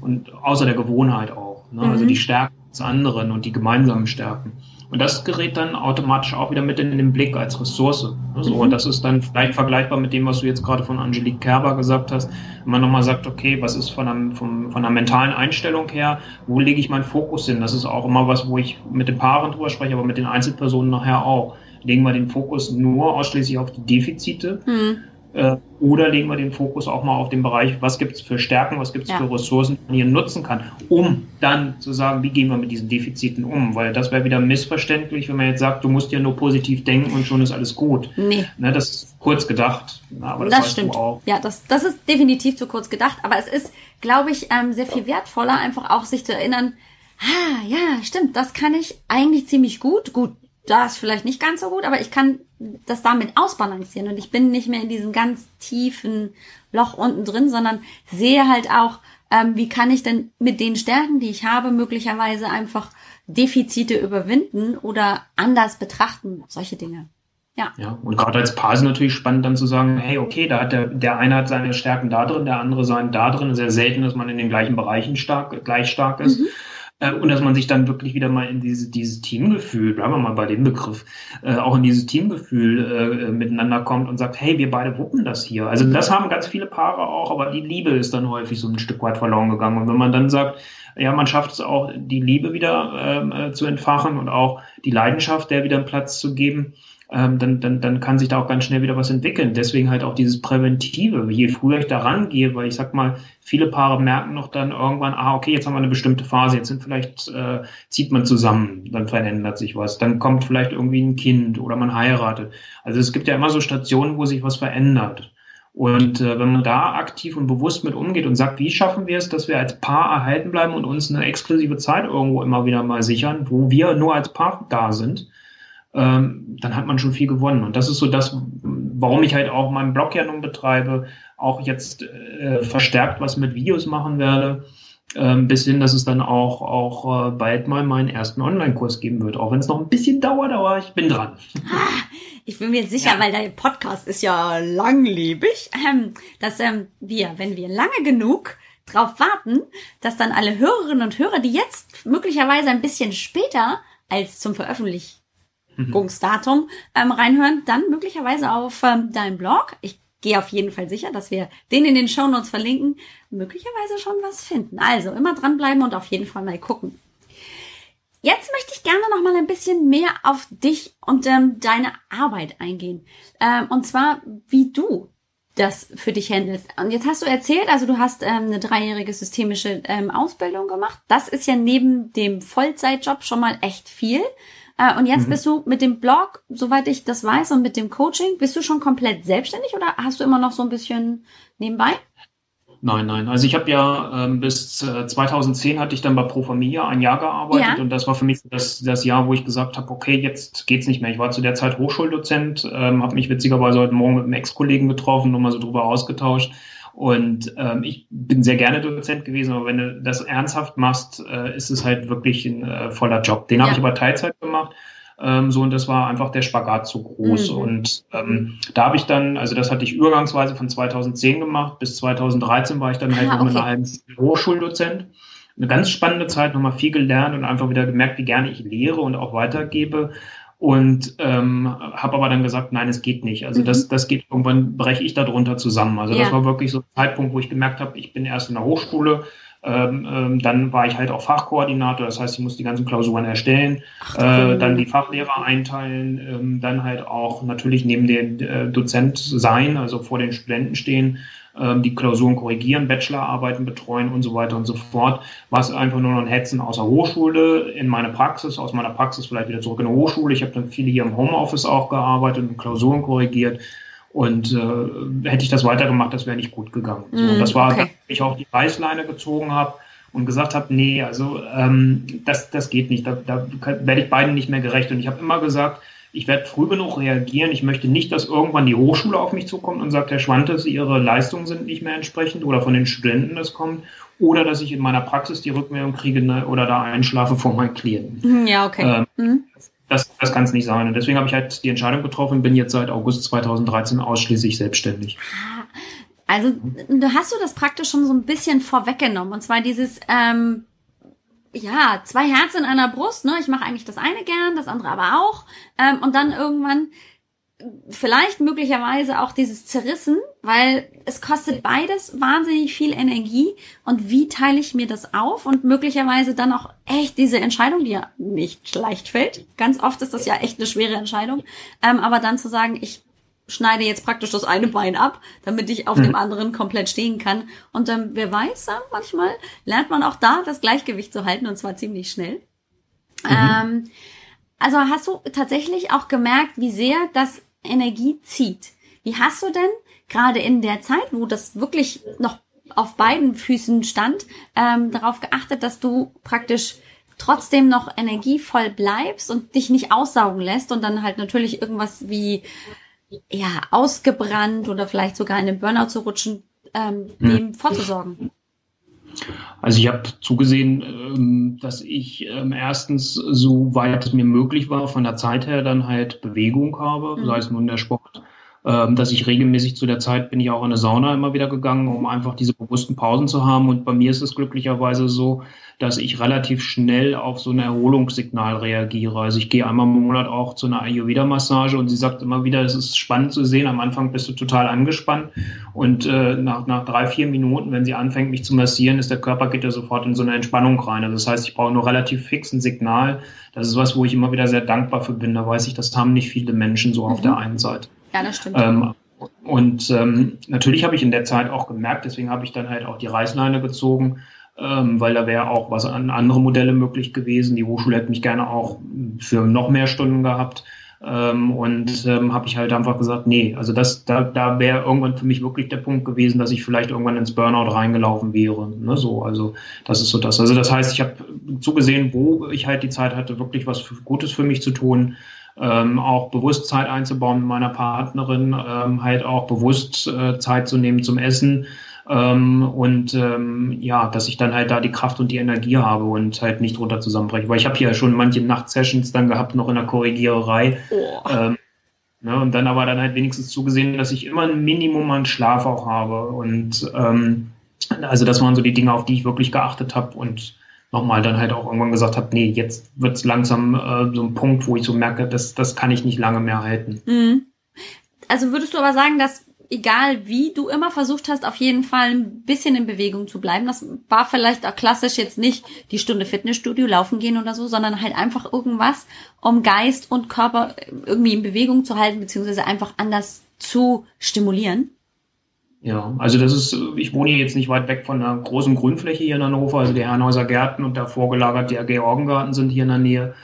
Speaker 2: Und außer der Gewohnheit auch. Ne? Also mhm. Also die Stärken des anderen und die gemeinsamen Stärken. Und das gerät dann automatisch auch wieder mit in den Blick als Ressource. So, mhm. Und das ist dann vielleicht vergleichbar mit dem, was du jetzt gerade von Angelique Kerber gesagt hast. Wenn man nochmal sagt, okay, was ist von, einem, vom, von einer mentalen Einstellung her, wo lege ich meinen Fokus hin? Das ist auch immer was, wo ich mit den Paaren drüber spreche, aber mit den Einzelpersonen nachher auch. Legen wir den Fokus nur ausschließlich auf die Defizite mhm. Äh, oder legen wir den Fokus auch mal auf den Bereich, was gibt es für Stärken, was gibt es ja. für Ressourcen, die man hier nutzen kann, um dann zu sagen, wie gehen wir mit diesen Defiziten um? Weil das wäre wieder missverständlich, wenn man jetzt sagt, du musst ja nur positiv denken und schon ist alles gut. Nee. Ne, das ist kurz gedacht.
Speaker 1: aber das, das stimmt. Ja, das, das ist definitiv zu kurz gedacht. Aber es ist, glaube ich, ähm, sehr viel wertvoller, einfach auch sich zu erinnern, ah, ja, stimmt, das kann ich eigentlich ziemlich gut. Gut, das vielleicht nicht ganz so gut, aber ich kann das damit ausbalancieren und ich bin nicht mehr in diesem ganz tiefen Loch unten drin, sondern sehe halt auch, ähm, wie kann ich denn mit den Stärken, die ich habe, möglicherweise einfach Defizite überwinden oder anders betrachten, solche Dinge.
Speaker 2: Ja. ja. Und gerade als Paar ist natürlich spannend dann zu sagen, hey, okay, da hat der, der eine hat seine Stärken da drin, der andere seine da drin. Sehr selten, dass man in den gleichen Bereichen stark, gleich stark ist. Mhm. Äh, und dass man sich dann wirklich wieder mal in diese, dieses Teamgefühl, bleiben wir mal bei dem Begriff, äh, auch in dieses Teamgefühl äh, miteinander kommt und sagt, hey, wir beide wuppen das hier. Also das haben ganz viele Paare auch, aber die Liebe ist dann häufig so ein Stück weit verloren gegangen. Und wenn man dann sagt, ja, man schafft es auch, die Liebe wieder ähm, äh, zu entfachen und auch die Leidenschaft der wieder einen Platz zu geben, ähm, dann, dann, dann kann sich da auch ganz schnell wieder was entwickeln. Deswegen halt auch dieses Präventive. Je früher ich da rangehe, weil ich sag mal, viele Paare merken noch dann irgendwann, ah, okay, jetzt haben wir eine bestimmte Phase, jetzt sind vielleicht, äh, zieht man zusammen, dann verändert sich was, dann kommt vielleicht irgendwie ein Kind oder man heiratet. Also es gibt ja immer so Stationen, wo sich was verändert. Und äh, wenn man da aktiv und bewusst mit umgeht und sagt, wie schaffen wir es, dass wir als Paar erhalten bleiben und uns eine exklusive Zeit irgendwo immer wieder mal sichern, wo wir nur als Paar da sind, ähm, dann hat man schon viel gewonnen. Und das ist so das, warum ich halt auch meinen Blog ja nun betreibe, auch jetzt äh, verstärkt was mit Videos machen werde, ähm, bis hin, dass es dann auch, auch äh, bald mal meinen ersten Online-Kurs geben wird. Auch wenn es noch ein bisschen dauert, aber ich bin dran.
Speaker 1: Ah, ich bin mir sicher, ja. weil dein Podcast ist ja langlebig, ähm, dass ähm, wir, wenn wir lange genug drauf warten, dass dann alle Hörerinnen und Hörer, die jetzt möglicherweise ein bisschen später als zum Veröffentlichen Veröffentlichungsdatum ähm, reinhören, dann möglicherweise auf ähm, deinem Blog. Ich gehe auf jeden Fall sicher, dass wir den in den Show Notes verlinken, möglicherweise schon was finden. Also immer dranbleiben und auf jeden Fall mal gucken. Jetzt möchte ich gerne noch mal ein bisschen mehr auf dich und ähm, deine Arbeit eingehen. Ähm, und zwar, wie du das für dich handelst. Und jetzt hast du erzählt, also du hast ähm, eine dreijährige systemische ähm, Ausbildung gemacht. Das ist ja neben dem Vollzeitjob schon mal echt viel. Äh, und jetzt mhm. bist du mit dem Blog, soweit ich das weiß, und mit dem Coaching, bist du schon komplett selbstständig oder hast du immer noch so ein bisschen nebenbei?
Speaker 2: Nein, nein. Also ich habe ja ähm, bis äh, 2010 hatte ich dann bei Pro Familia ein Jahr gearbeitet ja. und das war für mich das, das Jahr, wo ich gesagt habe, okay, jetzt geht's nicht mehr. Ich war zu der Zeit Hochschuldozent, ähm, habe mich witzigerweise heute Morgen mit einem Ex-Kollegen getroffen und mal so drüber ausgetauscht. Und ähm, ich bin sehr gerne Dozent gewesen, aber wenn du das ernsthaft machst, äh, ist es halt wirklich ein äh, voller Job. Den ja. habe ich aber Teilzeit gemacht. Ähm, so, und das war einfach der Spagat zu groß. Mhm. Und ähm, da habe ich dann, also das hatte ich übergangsweise von 2010 gemacht, bis 2013 war ich dann halt ah, okay. halbe Hochschuldozent. Eine ganz spannende Zeit, nochmal viel gelernt und einfach wieder gemerkt, wie gerne ich lehre und auch weitergebe und ähm, habe aber dann gesagt, nein, es geht nicht. Also mhm. das, das geht irgendwann breche ich darunter zusammen. Also ja. das war wirklich so ein Zeitpunkt, wo ich gemerkt habe, ich bin erst in der Hochschule, ähm, ähm, dann war ich halt auch Fachkoordinator, das heißt, ich muss die ganzen Klausuren erstellen, Ach, äh, dann die Fachlehrer einteilen, ähm, dann halt auch natürlich neben dem äh, Dozent sein, also vor den Studenten stehen die Klausuren korrigieren, Bachelorarbeiten betreuen und so weiter und so fort. Was einfach nur noch ein Hetzen aus der Hochschule in meine Praxis, aus meiner Praxis vielleicht wieder zurück in die Hochschule. Ich habe dann viele hier im Homeoffice auch gearbeitet und Klausuren korrigiert. Und äh, hätte ich das weitergemacht, das wäre nicht gut gegangen. So, mm, das war, okay. dass ich auch die Reißleine gezogen habe und gesagt habe, nee, also ähm, das, das geht nicht, da, da werde ich beiden nicht mehr gerecht. Und ich habe immer gesagt, ich werde früh genug reagieren. Ich möchte nicht, dass irgendwann die Hochschule auf mich zukommt und sagt, Herr Schwantes, Ihre Leistungen sind nicht mehr entsprechend oder von den Studenten das kommt. Oder dass ich in meiner Praxis die Rückmeldung kriege ne, oder da einschlafe vor meinen Klienten.
Speaker 1: Mhm, ja, okay. Ähm, mhm.
Speaker 2: Das, das kann es nicht sein. Und deswegen habe ich halt die Entscheidung getroffen, bin jetzt seit August 2013 ausschließlich selbstständig.
Speaker 1: Also du hast du das praktisch schon so ein bisschen vorweggenommen. Und zwar dieses, ähm, ja, zwei Herzen in einer Brust, ne? Ich mache eigentlich das eine gern, das andere aber auch. Ähm, und dann irgendwann vielleicht möglicherweise auch dieses Zerrissen, weil es kostet beides wahnsinnig viel Energie. Und wie teile ich mir das auf? Und möglicherweise dann auch echt diese Entscheidung, die ja nicht leicht fällt. Ganz oft ist das ja echt eine schwere Entscheidung. Ähm, aber dann zu sagen, ich schneide jetzt praktisch das eine Bein ab, damit ich auf mhm. dem anderen komplett stehen kann. Und ähm, wer weiß, manchmal lernt man auch da das Gleichgewicht zu halten und zwar ziemlich schnell. Mhm. Ähm, also hast du tatsächlich auch gemerkt, wie sehr das Energie zieht. Wie hast du denn gerade in der Zeit, wo das wirklich noch auf beiden Füßen stand, ähm, darauf geachtet, dass du praktisch trotzdem noch energievoll bleibst und dich nicht aussaugen lässt und dann halt natürlich irgendwas wie ja, ausgebrannt oder vielleicht sogar in den Burnout zu rutschen, ähm, hm. dem hm. vorzusorgen?
Speaker 2: Also ich habe zugesehen, ähm, dass ich ähm, erstens, so weit es mir möglich war, von der Zeit her dann halt Bewegung habe, mhm. sei es nun der Sport, dass ich regelmäßig zu der Zeit bin ich auch in eine Sauna immer wieder gegangen, um einfach diese bewussten Pausen zu haben. Und bei mir ist es glücklicherweise so, dass ich relativ schnell auf so ein Erholungssignal reagiere. Also ich gehe einmal im Monat auch zu einer Ayurveda-Massage und sie sagt immer wieder, es ist spannend zu sehen. Am Anfang bist du total angespannt und äh, nach, nach drei, vier Minuten, wenn sie anfängt, mich zu massieren, ist der Körper geht ja sofort in so eine Entspannung rein. Also das heißt, ich brauche nur relativ fix ein Signal. Das ist was, wo ich immer wieder sehr dankbar für bin. Da weiß ich, das haben nicht viele Menschen so mhm. auf der einen Seite.
Speaker 1: Ja, das stimmt.
Speaker 2: Ähm, und ähm, natürlich habe ich in der Zeit auch gemerkt, deswegen habe ich dann halt auch die Reißleine gezogen, ähm, weil da wäre auch was an andere Modelle möglich gewesen. Die Hochschule hätte mich gerne auch für noch mehr Stunden gehabt. Ähm, und ähm, habe ich halt einfach gesagt, nee, also das, da, da wäre irgendwann für mich wirklich der Punkt gewesen, dass ich vielleicht irgendwann ins Burnout reingelaufen wäre. Ne, so, also das ist so das. Also das heißt, ich habe zugesehen, wo ich halt die Zeit hatte, wirklich was Gutes für mich zu tun. Ähm, auch bewusst Zeit einzubauen mit meiner Partnerin, ähm, halt auch bewusst äh, Zeit zu nehmen zum Essen, ähm, und ähm, ja, dass ich dann halt da die Kraft und die Energie habe und halt nicht runter zusammenbreche. Weil ich habe hier schon manche Nachtsessions dann gehabt, noch in der Korrigiererei. Oh. Ähm, ne, und dann aber dann halt wenigstens zugesehen, dass ich immer ein Minimum an Schlaf auch habe. Und ähm, also das waren so die Dinge, auf die ich wirklich geachtet habe und nochmal dann halt auch irgendwann gesagt habe, nee, jetzt wird's langsam äh, so ein Punkt, wo ich so merke, das, das kann ich nicht lange mehr halten. Mhm.
Speaker 1: Also würdest du aber sagen, dass egal wie, du immer versucht hast, auf jeden Fall ein bisschen in Bewegung zu bleiben. Das war vielleicht auch klassisch jetzt nicht die Stunde Fitnessstudio laufen gehen oder so, sondern halt einfach irgendwas, um Geist und Körper irgendwie in Bewegung zu halten, beziehungsweise einfach anders zu stimulieren.
Speaker 2: Ja, also das ist, ich wohne hier jetzt nicht weit weg von einer großen Grünfläche hier in Hannover, also die Herrenhäuser Gärten und davor gelagert der Georgengarten sind hier in der Nähe.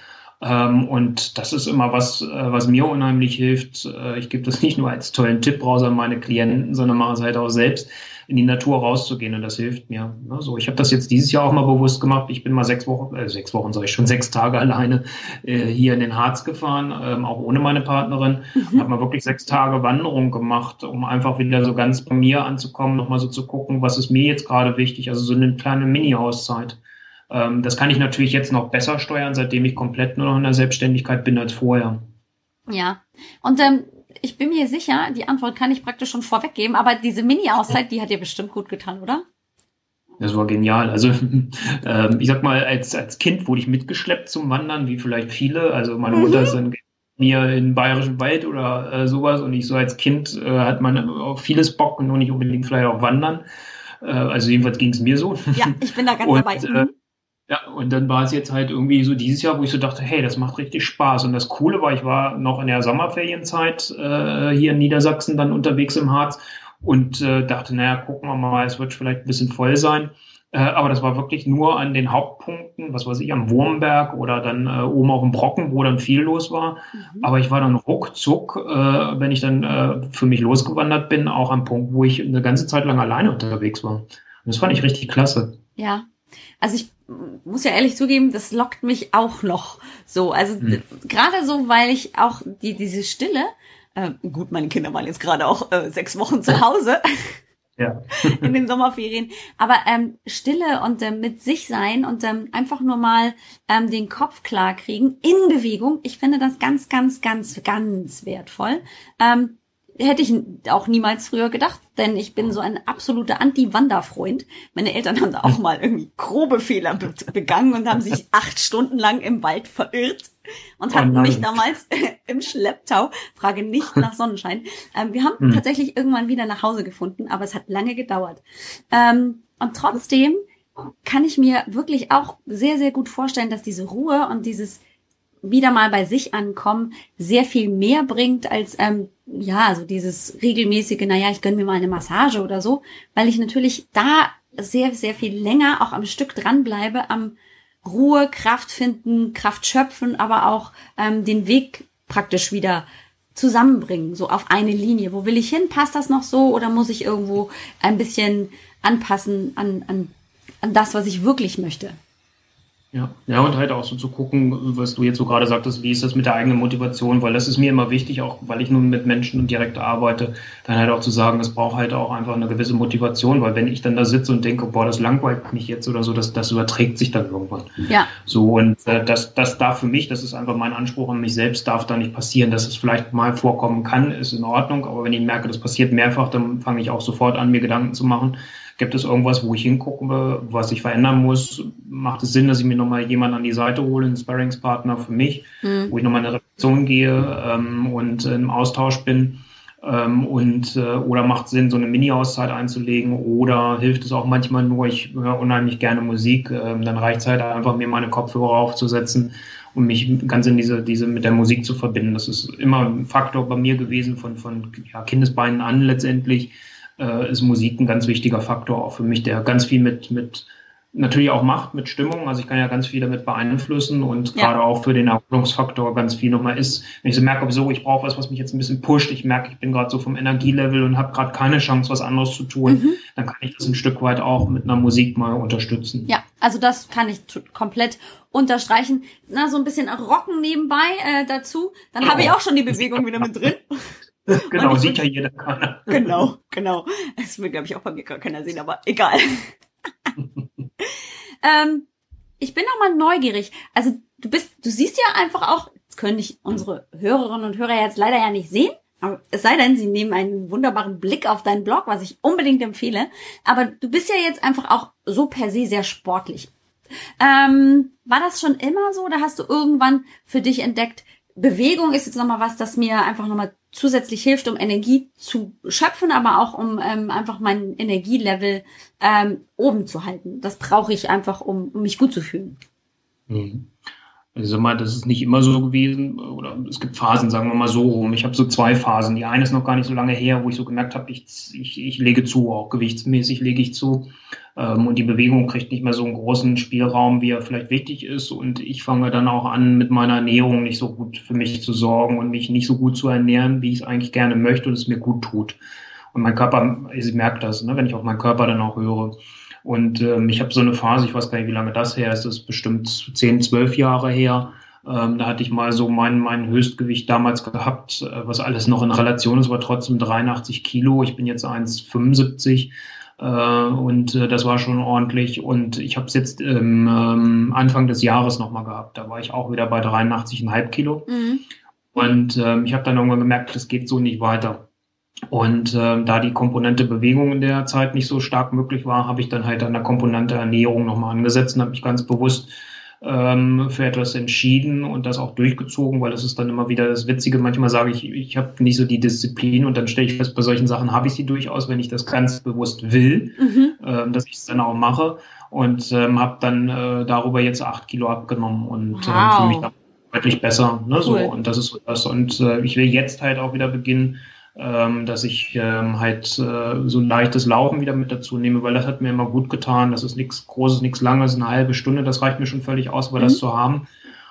Speaker 2: Ähm, und das ist immer was, äh, was mir unheimlich hilft. Äh, ich gebe das nicht nur als tollen Tipp raus an meine Klienten, sondern mache es halt auch selbst, in die Natur rauszugehen und das hilft mir. Ne? So, ich habe das jetzt dieses Jahr auch mal bewusst gemacht. Ich bin mal sechs Wochen, äh, sechs Wochen sage ich schon, sechs Tage alleine äh, hier in den Harz gefahren, ähm, auch ohne meine Partnerin. Mhm. Habe mal wirklich sechs Tage Wanderung gemacht, um einfach wieder so ganz bei mir anzukommen, nochmal so zu gucken, was ist mir jetzt gerade wichtig. Also so eine kleine Mini-Auszeit. Ähm, das kann ich natürlich jetzt noch besser steuern, seitdem ich komplett nur noch in der Selbstständigkeit bin als vorher.
Speaker 1: Ja, und ähm, ich bin mir sicher, die Antwort kann ich praktisch schon vorweggeben, aber diese Mini-Auszeit, die hat dir bestimmt gut getan, oder?
Speaker 2: Das war genial. Also ähm, ich sag mal, als, als Kind wurde ich mitgeschleppt zum Wandern, wie vielleicht viele. Also meine mhm. Mutter ist dann mir in Bayerischen Wald oder äh, sowas und ich so als Kind äh, hat man auch vieles Bock und nur nicht unbedingt vielleicht auch wandern. Äh, also jedenfalls ging es mir so.
Speaker 1: Ja, ich bin da ganz und, dabei.
Speaker 2: Ja, und dann war es jetzt halt irgendwie so dieses Jahr, wo ich so dachte, hey, das macht richtig Spaß. Und das Coole war, ich war noch in der Sommerferienzeit äh, hier in Niedersachsen dann unterwegs im Harz und äh, dachte, naja, gucken wir mal, es wird vielleicht ein bisschen voll sein. Äh, aber das war wirklich nur an den Hauptpunkten, was weiß ich, am Wurmberg oder dann äh, oben auf dem Brocken, wo dann viel los war. Mhm. Aber ich war dann ruckzuck, äh, wenn ich dann äh, für mich losgewandert bin, auch am Punkt, wo ich eine ganze Zeit lang alleine unterwegs war. Und das fand ich richtig klasse.
Speaker 1: Ja, also ich muss ja ehrlich zugeben, das lockt mich auch noch so. Also hm. gerade so, weil ich auch die, diese Stille, äh, gut, meine Kinder waren jetzt gerade auch äh, sechs Wochen zu Hause. ja. in den Sommerferien. Aber ähm, Stille und ähm, mit sich sein und ähm, einfach nur mal ähm, den Kopf klar kriegen in Bewegung. Ich finde das ganz, ganz, ganz, ganz wertvoll. Ähm, hätte ich auch niemals früher gedacht, denn ich bin so ein absoluter Anti-Wanderfreund. Meine Eltern haben da auch mal irgendwie grobe Fehler be begangen und haben sich acht Stunden lang im Wald verirrt und hatten oh mich damals im Schlepptau. Frage nicht nach Sonnenschein. Ähm, wir haben hm. tatsächlich irgendwann wieder nach Hause gefunden, aber es hat lange gedauert. Ähm, und trotzdem kann ich mir wirklich auch sehr, sehr gut vorstellen, dass diese Ruhe und dieses wieder mal bei sich ankommen sehr viel mehr bringt als ähm, ja so dieses regelmäßige naja ich gönn mir mal eine Massage oder so weil ich natürlich da sehr sehr viel länger auch am Stück dranbleibe am Ruhe Kraft finden Kraft schöpfen aber auch ähm, den Weg praktisch wieder zusammenbringen so auf eine Linie. Wo will ich hin? Passt das noch so oder muss ich irgendwo ein bisschen anpassen an an an das was ich wirklich möchte
Speaker 2: ja, ja, und halt auch so zu gucken, was du jetzt so gerade sagtest, wie ist das mit der eigenen Motivation, weil das ist mir immer wichtig, auch weil ich nun mit Menschen direkt arbeite, dann halt auch zu sagen, es braucht halt auch einfach eine gewisse Motivation, weil wenn ich dann da sitze und denke, boah, das langweilt mich jetzt oder so, das, das überträgt sich dann irgendwann. Ja. So, und äh, das, das darf für mich, das ist einfach mein Anspruch an mich selbst, darf da nicht passieren, dass es vielleicht mal vorkommen kann, ist in Ordnung, aber wenn ich merke, das passiert mehrfach, dann fange ich auch sofort an, mir Gedanken zu machen, Gibt es irgendwas, wo ich hingucken will, was ich verändern muss? Macht es Sinn, dass ich mir nochmal jemanden an die Seite hole, einen Sparringspartner für mich, mhm. wo ich nochmal in eine Reflexion gehe ähm, und im Austausch bin? Ähm, und äh, oder macht Sinn, so eine Mini-Auszeit einzulegen oder hilft es auch manchmal nur, ich höre unheimlich gerne Musik, ähm, dann reicht es halt einfach, mir meine Kopfhörer aufzusetzen und mich ganz in diese, diese mit der Musik zu verbinden. Das ist immer ein Faktor bei mir gewesen von, von ja, Kindesbeinen an letztendlich, äh, ist Musik ein ganz wichtiger Faktor auch für mich, der ganz viel mit, mit natürlich auch macht mit Stimmung. Also ich kann ja ganz viel damit beeinflussen und ja. gerade auch für den Erholungsfaktor ganz viel nochmal ist. Wenn ich so merke, so ich brauche was, was mich jetzt ein bisschen pusht, ich merke, ich bin gerade so vom Energielevel und habe gerade keine Chance, was anderes zu tun, mhm. dann kann ich das ein Stück weit auch mit einer Musik mal unterstützen.
Speaker 1: Ja, also das kann ich komplett unterstreichen. Na, so ein bisschen Rocken nebenbei äh, dazu, dann oh. habe ich auch schon die Bewegung wieder mit drin.
Speaker 2: genau, sieht ja jeder keiner.
Speaker 1: Genau, genau. Das will, glaube ich, auch bei mir gar keiner sehen, aber egal. ähm, ich bin auch mal neugierig. Also du bist, du siehst ja einfach auch, das können nicht unsere Hörerinnen und Hörer jetzt leider ja nicht sehen, aber es sei denn, sie nehmen einen wunderbaren Blick auf deinen Blog, was ich unbedingt empfehle. Aber du bist ja jetzt einfach auch so per se sehr sportlich. Ähm, war das schon immer so oder hast du irgendwann für dich entdeckt, Bewegung ist jetzt nochmal was, das mir einfach nochmal zusätzlich hilft, um Energie zu schöpfen, aber auch um ähm, einfach mein Energielevel ähm, oben zu halten. Das brauche ich einfach, um, um mich gut zu fühlen.
Speaker 2: Mhm. Also mal, das ist nicht immer so gewesen, oder es gibt Phasen, sagen wir mal so rum. Ich habe so zwei Phasen. Die eine ist noch gar nicht so lange her, wo ich so gemerkt habe, ich, ich, ich lege zu, auch gewichtsmäßig lege ich zu. Ähm, und die Bewegung kriegt nicht mehr so einen großen Spielraum, wie er vielleicht wichtig ist. Und ich fange dann auch an, mit meiner Ernährung nicht so gut für mich zu sorgen und mich nicht so gut zu ernähren, wie ich es eigentlich gerne möchte und es mir gut tut. Und mein Körper, ich merke das, ne, wenn ich auf meinen Körper dann auch höre. Und ähm, ich habe so eine Phase, ich weiß gar nicht, wie lange das her ist, das ist bestimmt 10, 12 Jahre her. Ähm, da hatte ich mal so mein, mein Höchstgewicht damals gehabt, äh, was alles noch in Relation ist, war trotzdem 83 Kilo. Ich bin jetzt 1,75 äh, und äh, das war schon ordentlich. Und ich habe es jetzt ähm, Anfang des Jahres nochmal gehabt. Da war ich auch wieder bei 83,5 Kilo. Mhm. Und ähm, ich habe dann irgendwann gemerkt, das geht so nicht weiter. Und äh, da die Komponente Bewegung in der Zeit nicht so stark möglich war, habe ich dann halt an der Komponente Ernährung nochmal angesetzt und habe mich ganz bewusst ähm, für etwas entschieden und das auch durchgezogen, weil das ist dann immer wieder das Witzige. Manchmal sage ich, ich habe nicht so die Disziplin und dann stelle ich fest, bei solchen Sachen habe ich sie durchaus, wenn ich das ganz bewusst will, mhm. ähm, dass ich es dann auch mache und ähm, habe dann äh, darüber jetzt acht Kilo abgenommen und wow. äh, fühle mich da deutlich besser. Ne, cool. so. Und das ist so das. Und äh, ich will jetzt halt auch wieder beginnen, ähm, dass ich ähm, halt äh, so ein leichtes Laufen wieder mit dazu nehme, weil das hat mir immer gut getan. Das ist nichts Großes, nichts Langes, eine halbe Stunde, das reicht mir schon völlig aus, aber mhm. das zu haben.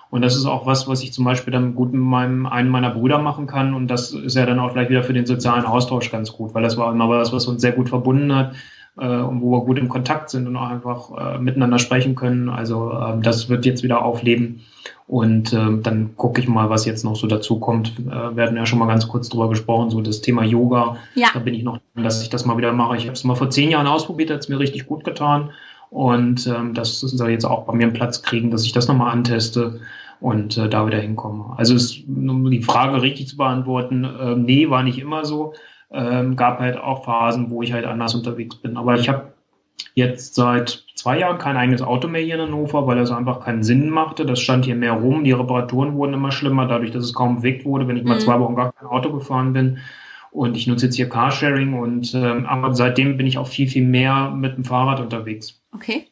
Speaker 2: Und das ist auch was, was ich zum Beispiel dann gut mit meinem, einem meiner Brüder machen kann. Und das ist ja dann auch gleich wieder für den sozialen Austausch ganz gut, weil das war immer was, was uns sehr gut verbunden hat äh, und wo wir gut im Kontakt sind und auch einfach äh, miteinander sprechen können. Also äh, das wird jetzt wieder aufleben. Und äh, dann gucke ich mal, was jetzt noch so dazu kommt. Äh, wir hatten ja schon mal ganz kurz drüber gesprochen, so das Thema Yoga. Ja. Da bin ich noch, dass ich das mal wieder mache. Ich habe es mal vor zehn Jahren ausprobiert, hat es mir richtig gut getan. Und ähm, das soll jetzt auch bei mir einen Platz kriegen, dass ich das nochmal anteste und äh, da wieder hinkomme. Also es, um die Frage richtig zu beantworten, äh, nee, war nicht immer so. Ähm, gab halt auch Phasen, wo ich halt anders unterwegs bin. Aber ich habe jetzt seit zwei Jahren kein eigenes Auto mehr hier in Hannover, weil das einfach keinen Sinn machte. Das stand hier mehr rum. Die Reparaturen wurden immer schlimmer, dadurch, dass es kaum bewegt wurde, wenn ich mal mhm. zwei Wochen gar kein Auto gefahren bin. Und ich nutze jetzt hier Carsharing und ähm, aber seitdem bin ich auch viel, viel mehr mit dem Fahrrad unterwegs.
Speaker 1: Okay.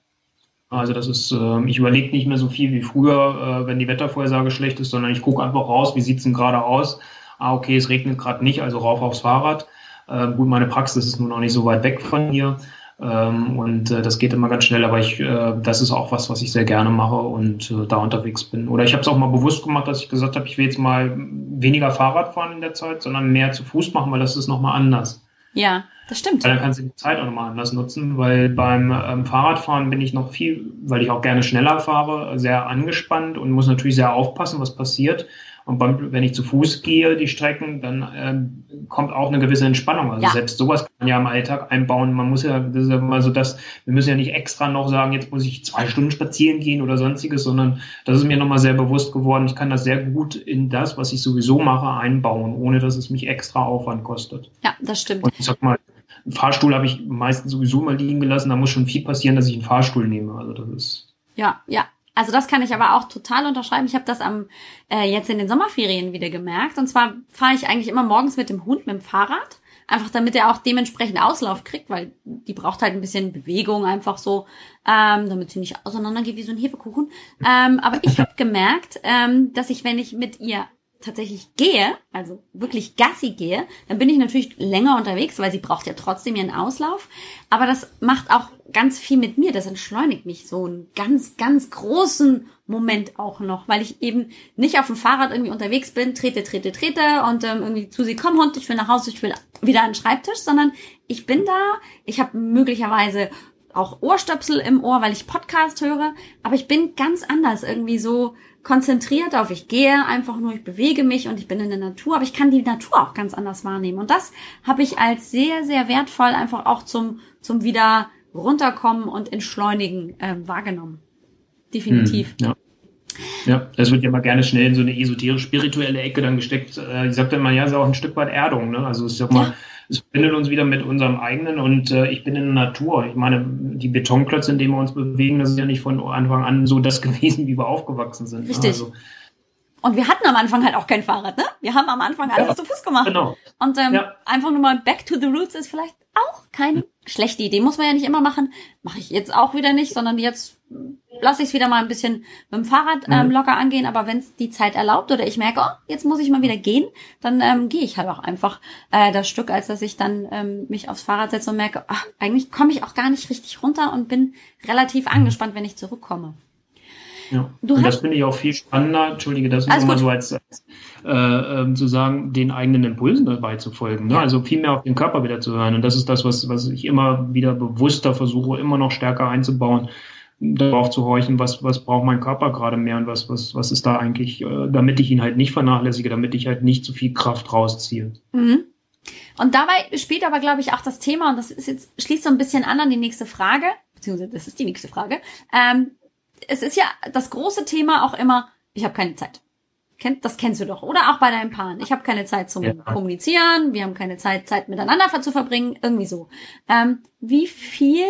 Speaker 2: Also das ist, äh, ich überlege nicht mehr so viel wie früher, äh, wenn die Wettervorhersage schlecht ist, sondern ich gucke einfach raus, wie sieht's denn gerade aus. Ah, okay, es regnet gerade nicht, also rauf aufs Fahrrad. Äh, gut, meine Praxis ist nun auch nicht so weit weg von hier. Ähm, und äh, das geht immer ganz schnell, aber ich, äh, das ist auch was, was ich sehr gerne mache und äh, da unterwegs bin. Oder ich habe es auch mal bewusst gemacht, dass ich gesagt habe, ich will jetzt mal weniger Fahrrad fahren in der Zeit, sondern mehr zu Fuß machen, weil das ist nochmal anders.
Speaker 1: Ja, das stimmt.
Speaker 2: Weil dann kannst du die Zeit auch nochmal anders nutzen, weil beim ähm, Fahrradfahren bin ich noch viel, weil ich auch gerne schneller fahre, sehr angespannt und muss natürlich sehr aufpassen, was passiert. Und beim, wenn ich zu Fuß gehe, die Strecken, dann ähm, kommt auch eine gewisse Entspannung. Also ja. selbst sowas kann man ja im Alltag einbauen. Man muss ja, das ist ja mal so dass wir müssen ja nicht extra noch sagen, jetzt muss ich zwei Stunden spazieren gehen oder sonstiges, sondern das ist mir nochmal sehr bewusst geworden. Ich kann das sehr gut in das, was ich sowieso mache, einbauen, ohne dass es mich extra Aufwand kostet.
Speaker 1: Ja, das stimmt.
Speaker 2: Und ich sag mal, einen Fahrstuhl habe ich meistens sowieso mal liegen gelassen. Da muss schon viel passieren, dass ich einen Fahrstuhl nehme. Also das ist.
Speaker 1: Ja, ja, also das kann ich aber auch total unterschreiben. Ich habe das am äh, jetzt in den Sommerferien wieder gemerkt. Und zwar fahre ich eigentlich immer morgens mit dem Hund mit dem Fahrrad. Einfach damit er auch dementsprechend Auslauf kriegt, weil die braucht halt ein bisschen Bewegung einfach so, ähm, damit sie nicht auseinandergeht wie so ein Hefekuchen. Ähm, aber ich habe gemerkt, ähm, dass ich, wenn ich mit ihr tatsächlich gehe, also wirklich Gassi gehe, dann bin ich natürlich länger unterwegs, weil sie braucht ja trotzdem ihren Auslauf. Aber das macht auch ganz viel mit mir. Das entschleunigt mich so einen ganz, ganz großen Moment auch noch, weil ich eben nicht auf dem Fahrrad irgendwie unterwegs bin, trete, trete, trete und ähm, irgendwie zu sie, komm Hund, ich will nach Hause, ich will wieder an den Schreibtisch, sondern ich bin da, ich habe möglicherweise auch Ohrstöpsel im Ohr, weil ich Podcast höre, aber ich bin ganz anders irgendwie so konzentriert auf, ich gehe einfach nur, ich bewege mich und ich bin in der Natur, aber ich kann die Natur auch ganz anders wahrnehmen. Und das habe ich als sehr, sehr wertvoll einfach auch zum, zum wieder runterkommen und entschleunigen äh, wahrgenommen. Definitiv.
Speaker 2: Hm, ja. Ja, das wird ja mal gerne schnell in so eine esoterisch-spirituelle Ecke dann gesteckt. Äh, ich sag dann mal, ja, ist auch ein Stück weit Erdung. Ne? Also ich sag mal, es verbindet uns wieder mit unserem eigenen und äh, ich bin in der Natur. Ich meine, die Betonklötze, in denen wir uns bewegen, das ist ja nicht von Anfang an so das gewesen, wie wir aufgewachsen sind.
Speaker 1: Ne? Richtig. Also, und wir hatten am Anfang halt auch kein Fahrrad, ne? Wir haben am Anfang alles ja, zu Fuß gemacht. Genau. Und ähm, ja. einfach nur mal back to the roots ist vielleicht auch keine schlechte Idee. Muss man ja nicht immer machen. Mache ich jetzt auch wieder nicht, sondern jetzt lasse ich es wieder mal ein bisschen mit dem Fahrrad ähm, mhm. locker angehen. Aber wenn es die Zeit erlaubt oder ich merke, oh, jetzt muss ich mal wieder gehen, dann ähm, gehe ich halt auch einfach äh, das Stück, als dass ich dann ähm, mich aufs Fahrrad setze und merke, ach, eigentlich komme ich auch gar nicht richtig runter und bin relativ angespannt, wenn ich zurückkomme.
Speaker 2: Ja. Du und das finde ich auch viel spannender, entschuldige, das nur mal so als, als äh, ähm, zu sagen, den eigenen Impulsen dabei zu folgen. Ne? Ja. Also viel mehr auf den Körper wieder zu hören. Und das ist das, was, was ich immer wieder bewusster versuche, immer noch stärker einzubauen, darauf zu horchen, was, was braucht mein Körper gerade mehr und was, was, was ist da eigentlich, äh, damit ich ihn halt nicht vernachlässige, damit ich halt nicht zu viel Kraft rausziehe.
Speaker 1: Mhm. Und dabei spielt aber, glaube ich, auch das Thema, und das ist jetzt, schließt so ein bisschen an an die nächste Frage, beziehungsweise das ist die nächste Frage, ähm, es ist ja das große Thema auch immer, ich habe keine Zeit. Kennt, das kennst du doch, oder auch bei deinem Paaren. Ich habe keine Zeit zum ja. Kommunizieren, wir haben keine Zeit, Zeit miteinander zu verbringen, irgendwie so. Ähm, wie viel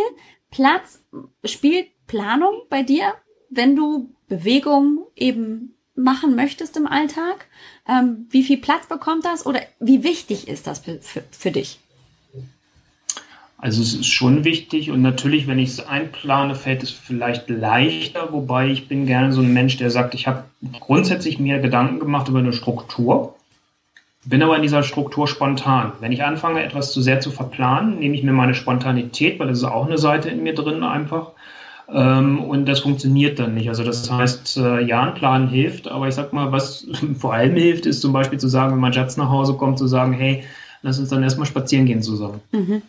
Speaker 1: Platz spielt Planung bei dir, wenn du Bewegung eben machen möchtest im Alltag? Ähm, wie viel Platz bekommt das oder wie wichtig ist das für, für dich?
Speaker 2: Also es ist schon wichtig und natürlich, wenn ich es einplane, fällt es vielleicht leichter, wobei ich bin gerne so ein Mensch, der sagt, ich habe grundsätzlich mir Gedanken gemacht über eine Struktur, bin aber in dieser Struktur spontan. Wenn ich anfange, etwas zu sehr zu verplanen, nehme ich mir meine Spontanität, weil das ist auch eine Seite in mir drin einfach. Ähm, und das funktioniert dann nicht. Also das heißt, äh, ja, ein Plan hilft, aber ich sag mal, was vor allem hilft, ist zum Beispiel zu sagen, wenn mein Schatz nach Hause kommt, zu sagen, hey, lass uns dann erstmal spazieren gehen zusammen. Mhm.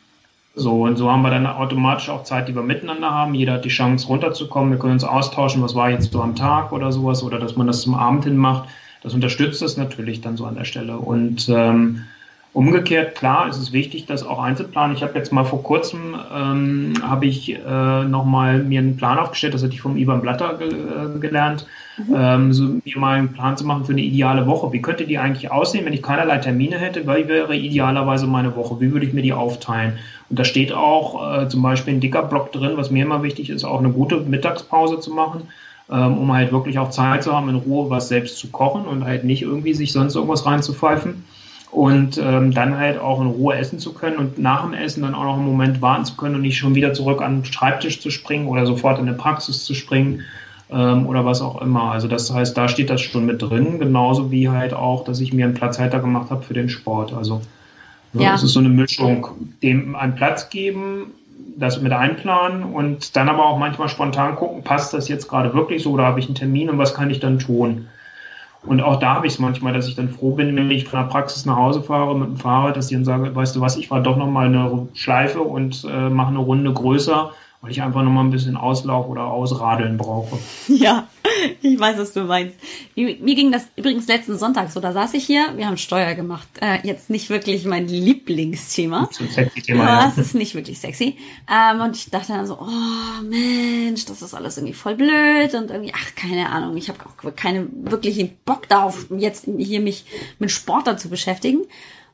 Speaker 2: So, und so haben wir dann automatisch auch Zeit, die wir miteinander haben. Jeder hat die Chance, runterzukommen. Wir können uns austauschen, was war jetzt so am Tag oder sowas, oder dass man das zum Abend hin macht. Das unterstützt es natürlich dann so an der Stelle. Und ähm, Umgekehrt, klar, ist es wichtig, das auch einzuplanen. Ich habe jetzt mal vor kurzem, ähm, habe ich äh, nochmal mir einen Plan aufgestellt, das hatte ich vom Ivan Blatter ge äh, gelernt, mhm. ähm, so mir mal einen Plan zu machen für eine ideale Woche. Wie könnte die eigentlich aussehen, wenn ich keinerlei Termine hätte? Wie wäre idealerweise meine Woche? Wie würde ich mir die aufteilen? Und da steht auch äh, zum Beispiel ein dicker Block drin, was mir immer wichtig ist, auch eine gute Mittagspause zu machen ähm, um halt wirklich auch Zeit zu haben, in Ruhe was selbst zu kochen und halt nicht irgendwie sich sonst irgendwas reinzupfeifen und ähm, dann halt auch in Ruhe essen zu können und nach dem Essen dann auch noch einen Moment warten zu können und nicht schon wieder zurück an den Schreibtisch zu springen oder sofort in eine Praxis zu springen ähm, oder was auch immer. Also das heißt, da steht das schon mit drin, genauso wie halt auch, dass ich mir einen Platzhalter gemacht habe für den Sport. Also ne, ja. es ist so eine Mischung, dem einen Platz geben, das mit einplanen und dann aber auch manchmal spontan gucken, passt das jetzt gerade wirklich so oder habe ich einen Termin und was kann ich dann tun? Und auch da habe ich es manchmal, dass ich dann froh bin, wenn ich von der Praxis nach Hause fahre mit dem Fahrrad, dass ich dann sage, weißt du was, ich fahre doch nochmal eine Schleife und äh, mache eine Runde größer weil ich einfach nochmal ein bisschen Auslauf oder Ausradeln brauche.
Speaker 1: Ja, ich weiß, was du meinst. Mir, ging das übrigens letzten Sonntag so, da saß ich hier, wir haben Steuer gemacht. Äh, jetzt nicht wirklich mein Lieblingsthema. Das ist, sexy Thema, ja. das ist nicht wirklich sexy. Ähm, und ich dachte dann so, oh Mensch, das ist alles irgendwie voll blöd und irgendwie, ach, keine Ahnung, ich habe auch keine wirklichen Bock darauf, jetzt hier mich mit Sport zu beschäftigen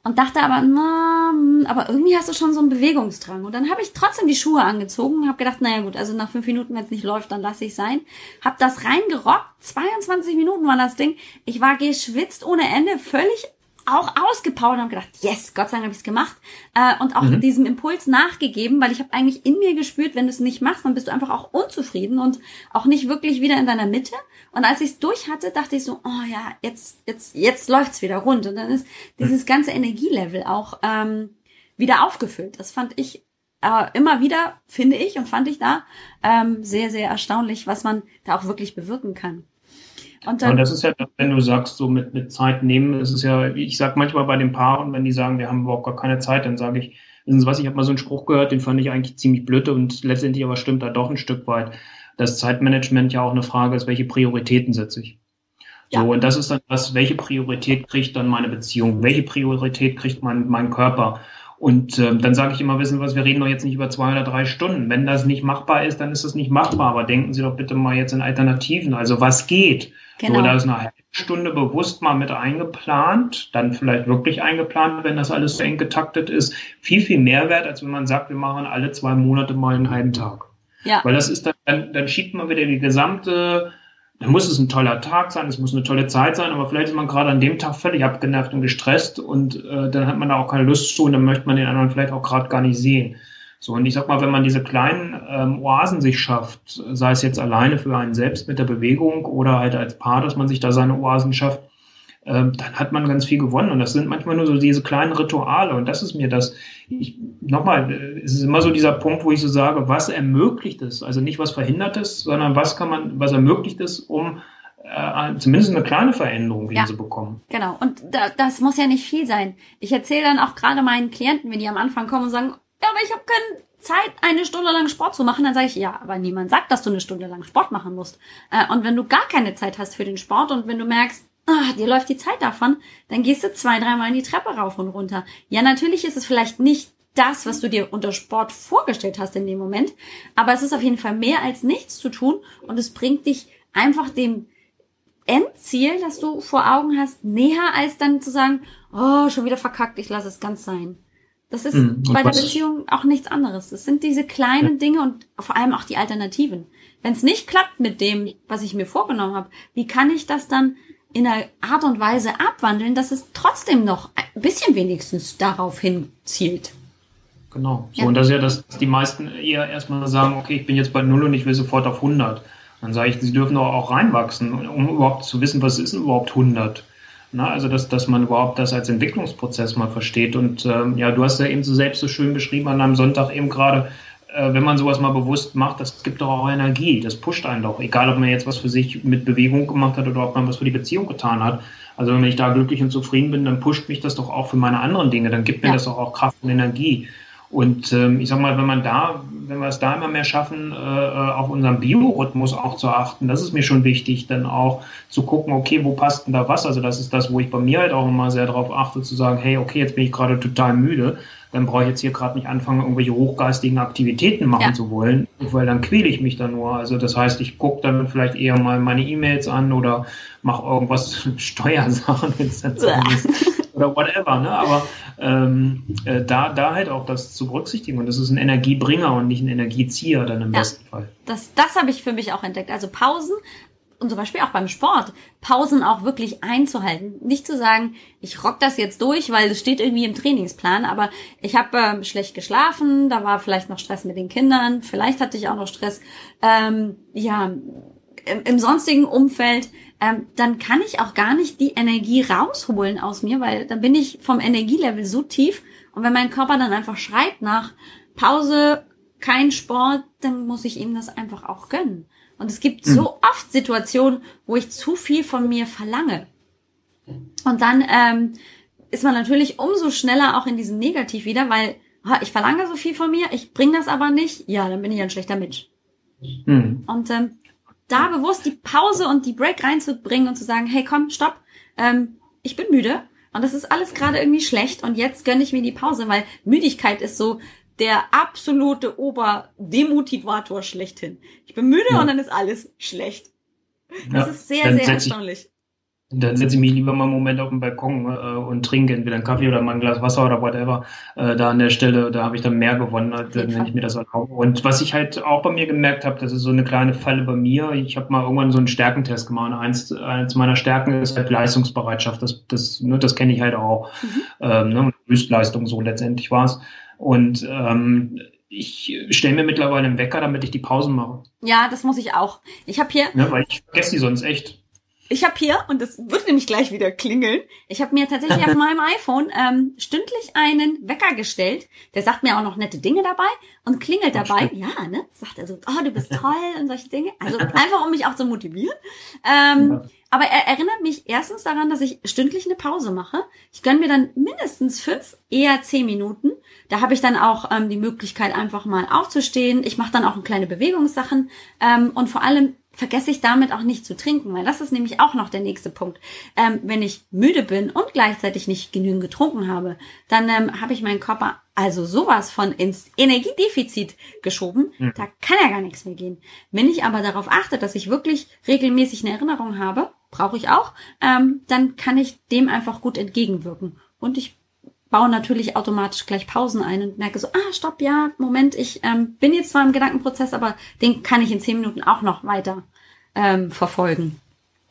Speaker 1: und dachte aber, na, hm, aber irgendwie hast du schon so einen Bewegungsdrang. Und dann habe ich trotzdem die Schuhe angezogen, habe gedacht, naja gut, also nach fünf Minuten, wenn es nicht läuft, dann lasse ich sein. Hab das reingerockt, 22 Minuten war das Ding. Ich war geschwitzt ohne Ende, völlig auch ausgepowert und habe gedacht, yes, Gott sei Dank habe ich es gemacht äh, und auch mhm. diesem Impuls nachgegeben, weil ich habe eigentlich in mir gespürt, wenn du es nicht machst, dann bist du einfach auch unzufrieden und auch nicht wirklich wieder in deiner Mitte. Und als ich es durch hatte, dachte ich so, oh ja, jetzt jetzt jetzt läuft's wieder rund und dann ist dieses ganze Energielevel auch ähm, wieder aufgefüllt. Das fand ich äh, immer wieder, finde ich und fand ich da ähm, sehr sehr erstaunlich, was man da auch wirklich bewirken kann.
Speaker 2: Und, und das ist ja, wenn du sagst, so mit, mit Zeit nehmen, ist es ja, ich sag manchmal bei den Paaren, wenn die sagen, wir haben überhaupt gar keine Zeit, dann sage ich, wissen Sie was, ich habe mal so einen Spruch gehört, den fand ich eigentlich ziemlich blöd und letztendlich aber stimmt da doch ein Stück weit, dass Zeitmanagement ja auch eine Frage ist, welche Prioritäten setze ich. Ja. So, und das ist dann das, welche Priorität kriegt dann meine Beziehung, welche Priorität kriegt mein, mein Körper. Und ähm, dann sage ich immer, wissen Sie was, wir reden doch jetzt nicht über zwei oder drei Stunden. Wenn das nicht machbar ist, dann ist das nicht machbar. Aber denken Sie doch bitte mal jetzt in Alternativen. Also was geht? Genau. So, da ist eine halbe Stunde bewusst mal mit eingeplant, dann vielleicht wirklich eingeplant, wenn das alles so eng getaktet ist. Viel, viel mehr wert, als wenn man sagt, wir machen alle zwei Monate mal einen halben Tag. Ja. Weil das ist dann, dann, dann schiebt man wieder die gesamte dann muss es ein toller Tag sein, es muss eine tolle Zeit sein, aber vielleicht ist man gerade an dem Tag völlig abgenervt und gestresst und äh, dann hat man da auch keine Lust zu und dann möchte man den anderen vielleicht auch gerade gar nicht sehen. So, und ich sag mal, wenn man diese kleinen ähm, Oasen sich schafft, sei es jetzt alleine für einen selbst mit der Bewegung oder halt als Paar, dass man sich da seine Oasen schafft, ähm, dann hat man ganz viel gewonnen. Und das sind manchmal nur so diese kleinen Rituale. Und das ist mir das, ich, nochmal, äh, es ist immer so dieser Punkt, wo ich so sage, was ermöglicht es? Also nicht was verhindert es, sondern was kann man, was ermöglicht es, um äh, zumindest eine kleine Veränderung
Speaker 1: ja,
Speaker 2: hinzubekommen.
Speaker 1: Genau. Und da, das muss ja nicht viel sein. Ich erzähle dann auch gerade meinen Klienten, wenn die am Anfang kommen und sagen, ja, aber ich habe keine Zeit, eine Stunde lang Sport zu machen, dann sage ich, ja, aber niemand sagt, dass du eine Stunde lang Sport machen musst. Äh, und wenn du gar keine Zeit hast für den Sport und wenn du merkst, ah, dir läuft die Zeit davon, dann gehst du zwei, dreimal in die Treppe rauf und runter. Ja, natürlich ist es vielleicht nicht das, was du dir unter Sport vorgestellt hast in dem Moment, aber es ist auf jeden Fall mehr als nichts zu tun und es bringt dich einfach dem Endziel, das du vor Augen hast, näher als dann zu sagen, oh, schon wieder verkackt, ich lasse es ganz sein. Das ist mhm. bei der Beziehung auch nichts anderes. Es sind diese kleinen ja. Dinge und vor allem auch die Alternativen. Wenn es nicht klappt mit dem, was ich mir vorgenommen habe, wie kann ich das dann in einer Art und Weise abwandeln, dass es trotzdem noch ein bisschen wenigstens darauf hin zielt?
Speaker 2: Genau. So, ja. und das ist ja, dass die meisten eher erstmal sagen, okay, ich bin jetzt bei Null und ich will sofort auf 100. Dann sage ich, sie dürfen doch auch reinwachsen, um überhaupt zu wissen, was ist denn überhaupt 100? Na, also, dass, dass man überhaupt das als Entwicklungsprozess mal versteht. Und ähm, ja, du hast ja eben so selbst so schön beschrieben an einem Sonntag eben gerade, wenn man sowas mal bewusst macht, das gibt doch auch Energie, das pusht einen doch. Egal, ob man jetzt was für sich mit Bewegung gemacht hat oder ob man was für die Beziehung getan hat. Also wenn ich da glücklich und zufrieden bin, dann pusht mich das doch auch für meine anderen Dinge. Dann gibt mir ja. das doch auch Kraft und Energie. Und ähm, ich sag mal, wenn man da, wenn wir es da immer mehr schaffen, äh, auf unseren Biorhythmus auch zu achten, das ist mir schon wichtig, dann auch zu gucken, okay, wo passt denn da was? Also das ist das, wo ich bei mir halt auch immer sehr darauf achte, zu sagen, hey, okay, jetzt bin ich gerade total müde, dann brauche ich jetzt hier gerade nicht anfangen, irgendwelche hochgeistigen Aktivitäten machen ja. zu wollen, weil dann quäle ich mich dann nur. Also das heißt, ich gucke dann vielleicht eher mal meine E-Mails an oder mache irgendwas Steuersachen, wenn es ist oder whatever, ne? Aber ähm, äh, da, da halt auch das zu berücksichtigen. Und das ist ein Energiebringer und nicht ein Energiezieher dann im ja, besten Fall.
Speaker 1: Das, das habe ich für mich auch entdeckt. Also Pausen und zum Beispiel auch beim Sport, Pausen auch wirklich einzuhalten. Nicht zu sagen, ich rock das jetzt durch, weil es steht irgendwie im Trainingsplan, aber ich habe ähm, schlecht geschlafen, da war vielleicht noch Stress mit den Kindern, vielleicht hatte ich auch noch Stress, ähm, ja, im, im sonstigen Umfeld ähm, dann kann ich auch gar nicht die Energie rausholen aus mir, weil dann bin ich vom Energielevel so tief. Und wenn mein Körper dann einfach schreit nach Pause, kein Sport, dann muss ich ihm das einfach auch gönnen. Und es gibt mhm. so oft Situationen, wo ich zu viel von mir verlange. Und dann ähm, ist man natürlich umso schneller auch in diesem Negativ wieder, weil ha, ich verlange so viel von mir, ich bringe das aber nicht. Ja, dann bin ich ein schlechter Mensch. Mhm. Und ähm, da bewusst die Pause und die Break reinzubringen und zu sagen, hey komm, stopp, ähm, ich bin müde und das ist alles gerade irgendwie schlecht und jetzt gönne ich mir die Pause, weil Müdigkeit ist so der absolute Oberdemotivator schlechthin. Ich bin müde ja. und dann ist alles schlecht. Das ja, ist sehr, sehr erstaunlich.
Speaker 2: Dann setze ich mich lieber mal einen Moment auf den Balkon äh, und trinke entweder einen Kaffee oder mal ein Glas Wasser oder whatever. Äh, da an der Stelle, da habe ich dann mehr gewonnen, als wenn ich mir das erlaube. Und was ich halt auch bei mir gemerkt habe, das ist so eine kleine Falle bei mir. Ich habe mal irgendwann so einen Stärkentest gemacht. Eins, eins meiner Stärken ist halt Leistungsbereitschaft. Das, das, ne, das kenne ich halt auch. Mhm. Ähm, ne, Höchstleistung so letztendlich war es. Und ähm, ich stelle mir mittlerweile einen Wecker, damit ich die Pausen mache.
Speaker 1: Ja, das muss ich auch. Ich habe hier.
Speaker 2: Ja, weil ich vergesse die sonst echt.
Speaker 1: Ich habe hier, und das wird nämlich gleich wieder klingeln, ich habe mir tatsächlich auf meinem iPhone ähm, stündlich einen Wecker gestellt. Der sagt mir auch noch nette Dinge dabei und klingelt dabei. Ja, ne? Sagt er so, oh, du bist toll und solche Dinge. Also einfach, um mich auch zu motivieren. Ähm, ja. Aber er erinnert mich erstens daran, dass ich stündlich eine Pause mache. Ich gönne mir dann mindestens fünf, eher zehn Minuten. Da habe ich dann auch ähm, die Möglichkeit, einfach mal aufzustehen. Ich mache dann auch kleine Bewegungssachen. Ähm, und vor allem vergesse ich damit auch nicht zu trinken, weil das ist nämlich auch noch der nächste Punkt. Ähm, wenn ich müde bin und gleichzeitig nicht genügend getrunken habe, dann ähm, habe ich meinen Körper also sowas von ins Energiedefizit geschoben, mhm. da kann ja gar nichts mehr gehen. Wenn ich aber darauf achte, dass ich wirklich regelmäßig eine Erinnerung habe, brauche ich auch, ähm, dann kann ich dem einfach gut entgegenwirken. Und ich baue natürlich automatisch gleich Pausen ein und merke so, ah, stopp, ja, Moment, ich ähm, bin jetzt zwar im Gedankenprozess, aber den kann ich in zehn Minuten auch noch weiter ähm, verfolgen.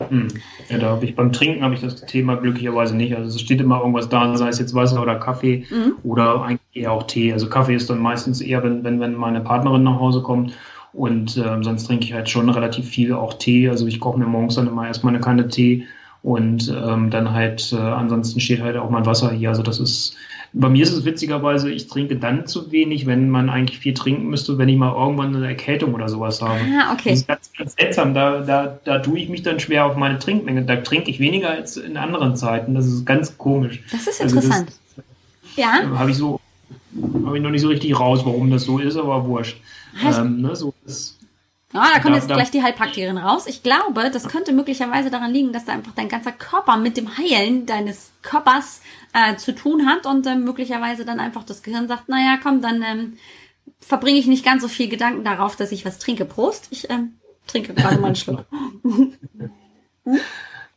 Speaker 2: Hm. Ja, da habe ich beim Trinken habe ich das Thema glücklicherweise nicht. Also es steht immer irgendwas da, sei es jetzt Wasser oder Kaffee mhm. oder eigentlich eher auch Tee. Also Kaffee ist dann meistens eher, wenn, wenn, wenn meine Partnerin nach Hause kommt. Und ähm, sonst trinke ich halt schon relativ viel auch Tee. Also ich koche mir morgens dann immer erstmal eine Kanne Tee und ähm, dann halt, äh, ansonsten steht halt auch mein Wasser hier. Also das ist bei mir ist es witzigerweise, ich trinke dann zu wenig, wenn man eigentlich viel trinken müsste, wenn ich mal irgendwann eine Erkältung oder sowas habe.
Speaker 1: Ah, okay.
Speaker 2: Das ist ganz, ganz seltsam. Da, da, da tue ich mich dann schwer auf meine Trinkmenge. Da trinke ich weniger als in anderen Zeiten. Das ist ganz komisch.
Speaker 1: Das ist interessant. Also das,
Speaker 2: ja. Habe ich so, habe ich noch nicht so richtig raus, warum das so ist, aber wurscht. Ähm, ne, so ist,
Speaker 1: Ah, da kommt da, jetzt da, gleich die Heilpraktikerin raus. Ich glaube, das könnte möglicherweise daran liegen, dass da einfach dein ganzer Körper mit dem Heilen deines Körpers äh, zu tun hat und äh, möglicherweise dann einfach das Gehirn sagt, naja, komm, dann ähm, verbringe ich nicht ganz so viel Gedanken darauf, dass ich was trinke. Prost, ich ähm, trinke gerade mal einen Schluck.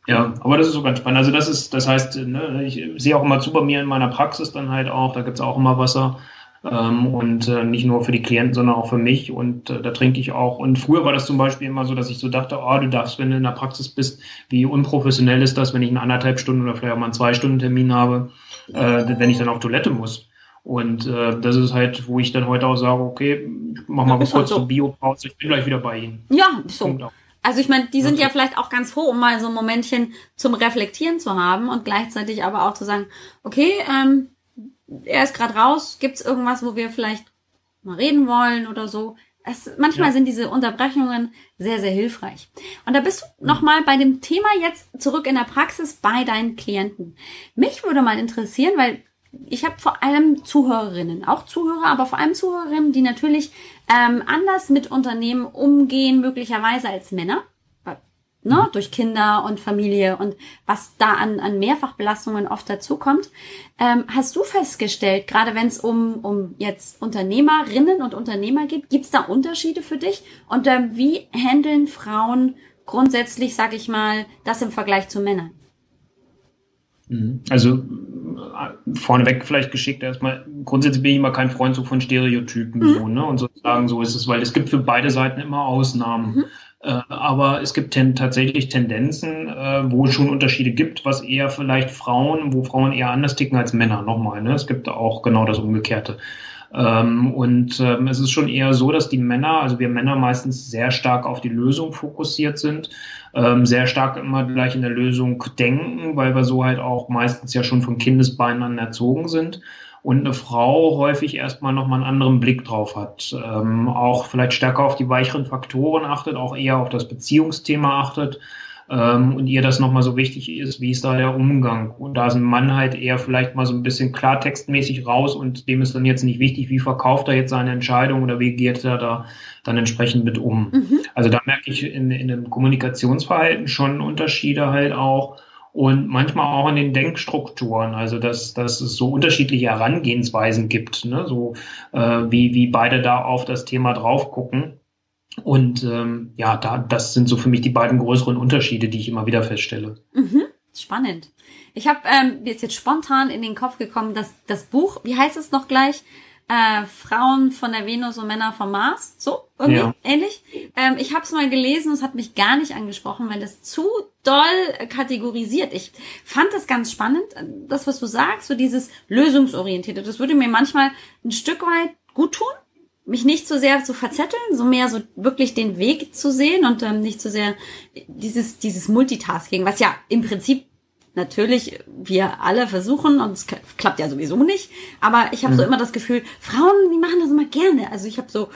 Speaker 2: Ja, aber das ist so ganz spannend. Also das ist, das heißt, ne, ich sehe auch immer zu bei mir in meiner Praxis dann halt auch, da gibt's auch immer Wasser. Ähm, und äh, nicht nur für die Klienten, sondern auch für mich. Und äh, da trinke ich auch. Und früher war das zum Beispiel immer so, dass ich so dachte, oh, du darfst, wenn du in der Praxis bist, wie unprofessionell ist das, wenn ich einen anderthalb Stunden oder vielleicht auch mal einen zwei Stunden Termin habe, äh, wenn ich dann auf Toilette muss. Und äh, das ist halt, wo ich dann heute auch sage, okay, mach mal kurz halt so. Bio-Pause, ich bin gleich wieder bei Ihnen.
Speaker 1: Ja, so. Also ich meine, die sind ja vielleicht auch ganz froh, um mal so ein Momentchen zum Reflektieren zu haben und gleichzeitig aber auch zu sagen, okay, ähm, er ist gerade raus, gibt's irgendwas, wo wir vielleicht mal reden wollen oder so? Es, manchmal ja. sind diese Unterbrechungen sehr, sehr hilfreich. Und da bist du nochmal bei dem Thema jetzt zurück in der Praxis bei deinen Klienten. Mich würde mal interessieren, weil ich habe vor allem Zuhörerinnen, auch Zuhörer, aber vor allem Zuhörerinnen, die natürlich ähm, anders mit Unternehmen umgehen, möglicherweise als Männer ne, mhm. durch Kinder und Familie und was da an, an Mehrfachbelastungen oft dazukommt. Ähm, hast du festgestellt, gerade wenn es um, um jetzt Unternehmerinnen und Unternehmer geht, gibt es da Unterschiede für dich? Und ähm, wie handeln Frauen grundsätzlich, sag ich mal, das im Vergleich zu Männern?
Speaker 2: Mhm. Also äh, vorneweg vielleicht geschickt erstmal, grundsätzlich bin ich immer kein Freund so von Stereotypen mhm. so, ne? Und sozusagen so ist es, weil es gibt für beide Seiten immer Ausnahmen. Mhm. Äh, aber es gibt ten, tatsächlich Tendenzen, äh, wo es schon Unterschiede gibt, was eher vielleicht Frauen, wo Frauen eher anders ticken als Männer. Nochmal, ne? es gibt auch genau das Umgekehrte. Ähm, und ähm, es ist schon eher so, dass die Männer, also wir Männer meistens sehr stark auf die Lösung fokussiert sind, ähm, sehr stark immer gleich in der Lösung denken, weil wir so halt auch meistens ja schon von Kindesbeinen an erzogen sind und eine Frau häufig erstmal nochmal einen anderen Blick drauf hat. Ähm, auch vielleicht stärker auf die weicheren Faktoren achtet, auch eher auf das Beziehungsthema achtet ähm, und ihr das nochmal so wichtig ist, wie ist da der Umgang. Und da ist ein Mann halt eher vielleicht mal so ein bisschen klartextmäßig raus und dem ist dann jetzt nicht wichtig, wie verkauft er jetzt seine Entscheidung oder wie geht er da dann entsprechend mit um. Mhm. Also da merke ich in, in dem Kommunikationsverhalten schon Unterschiede halt auch und manchmal auch in den Denkstrukturen, also dass, dass es so unterschiedliche Herangehensweisen gibt, ne? so äh, wie, wie beide da auf das Thema drauf gucken. Und ähm, ja, da, das sind so für mich die beiden größeren Unterschiede, die ich immer wieder feststelle.
Speaker 1: Mhm. Spannend. Ich habe ähm, jetzt jetzt spontan in den Kopf gekommen, dass das Buch, wie heißt es noch gleich? äh, Frauen von der Venus und Männer vom Mars, so irgendwie ja. ähnlich. Ähm, ich habe es mal gelesen, es hat mich gar nicht angesprochen, weil es zu doll kategorisiert. Ich fand das ganz spannend, das was du sagst, so dieses lösungsorientierte. Das würde mir manchmal ein Stück weit gut tun, mich nicht so sehr zu verzetteln, so mehr so wirklich den Weg zu sehen und ähm, nicht so sehr dieses dieses Multitasking, was ja im Prinzip natürlich wir alle versuchen und es klappt ja sowieso nicht, aber ich habe mhm. so immer das Gefühl, Frauen, die machen das immer gerne. Also ich habe so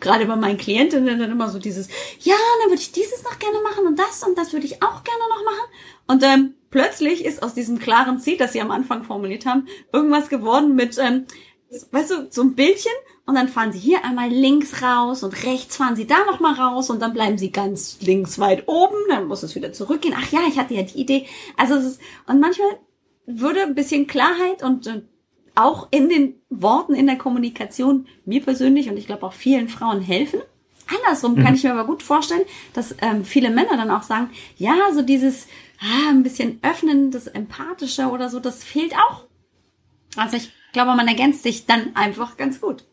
Speaker 1: gerade bei meinen Klientinnen dann immer so dieses, ja, dann würde ich dieses noch gerne machen und das und das würde ich auch gerne noch machen. Und ähm, plötzlich ist aus diesem klaren Ziel, das sie am Anfang formuliert haben, irgendwas geworden mit, ähm, weißt du, so ein Bildchen und dann fahren sie hier einmal links raus und rechts fahren sie da nochmal raus und dann bleiben sie ganz links weit oben, dann muss es wieder zurückgehen. Ach ja, ich hatte ja die Idee. Also es ist, und manchmal würde ein bisschen Klarheit und, und auch in den Worten, in der Kommunikation mir persönlich und ich glaube auch vielen Frauen helfen. Andersrum mhm. kann ich mir aber gut vorstellen, dass ähm, viele Männer dann auch sagen, ja, so dieses ah, ein bisschen öffnen, das Empathische oder so, das fehlt auch. Also ich glaube, man ergänzt sich dann einfach ganz gut.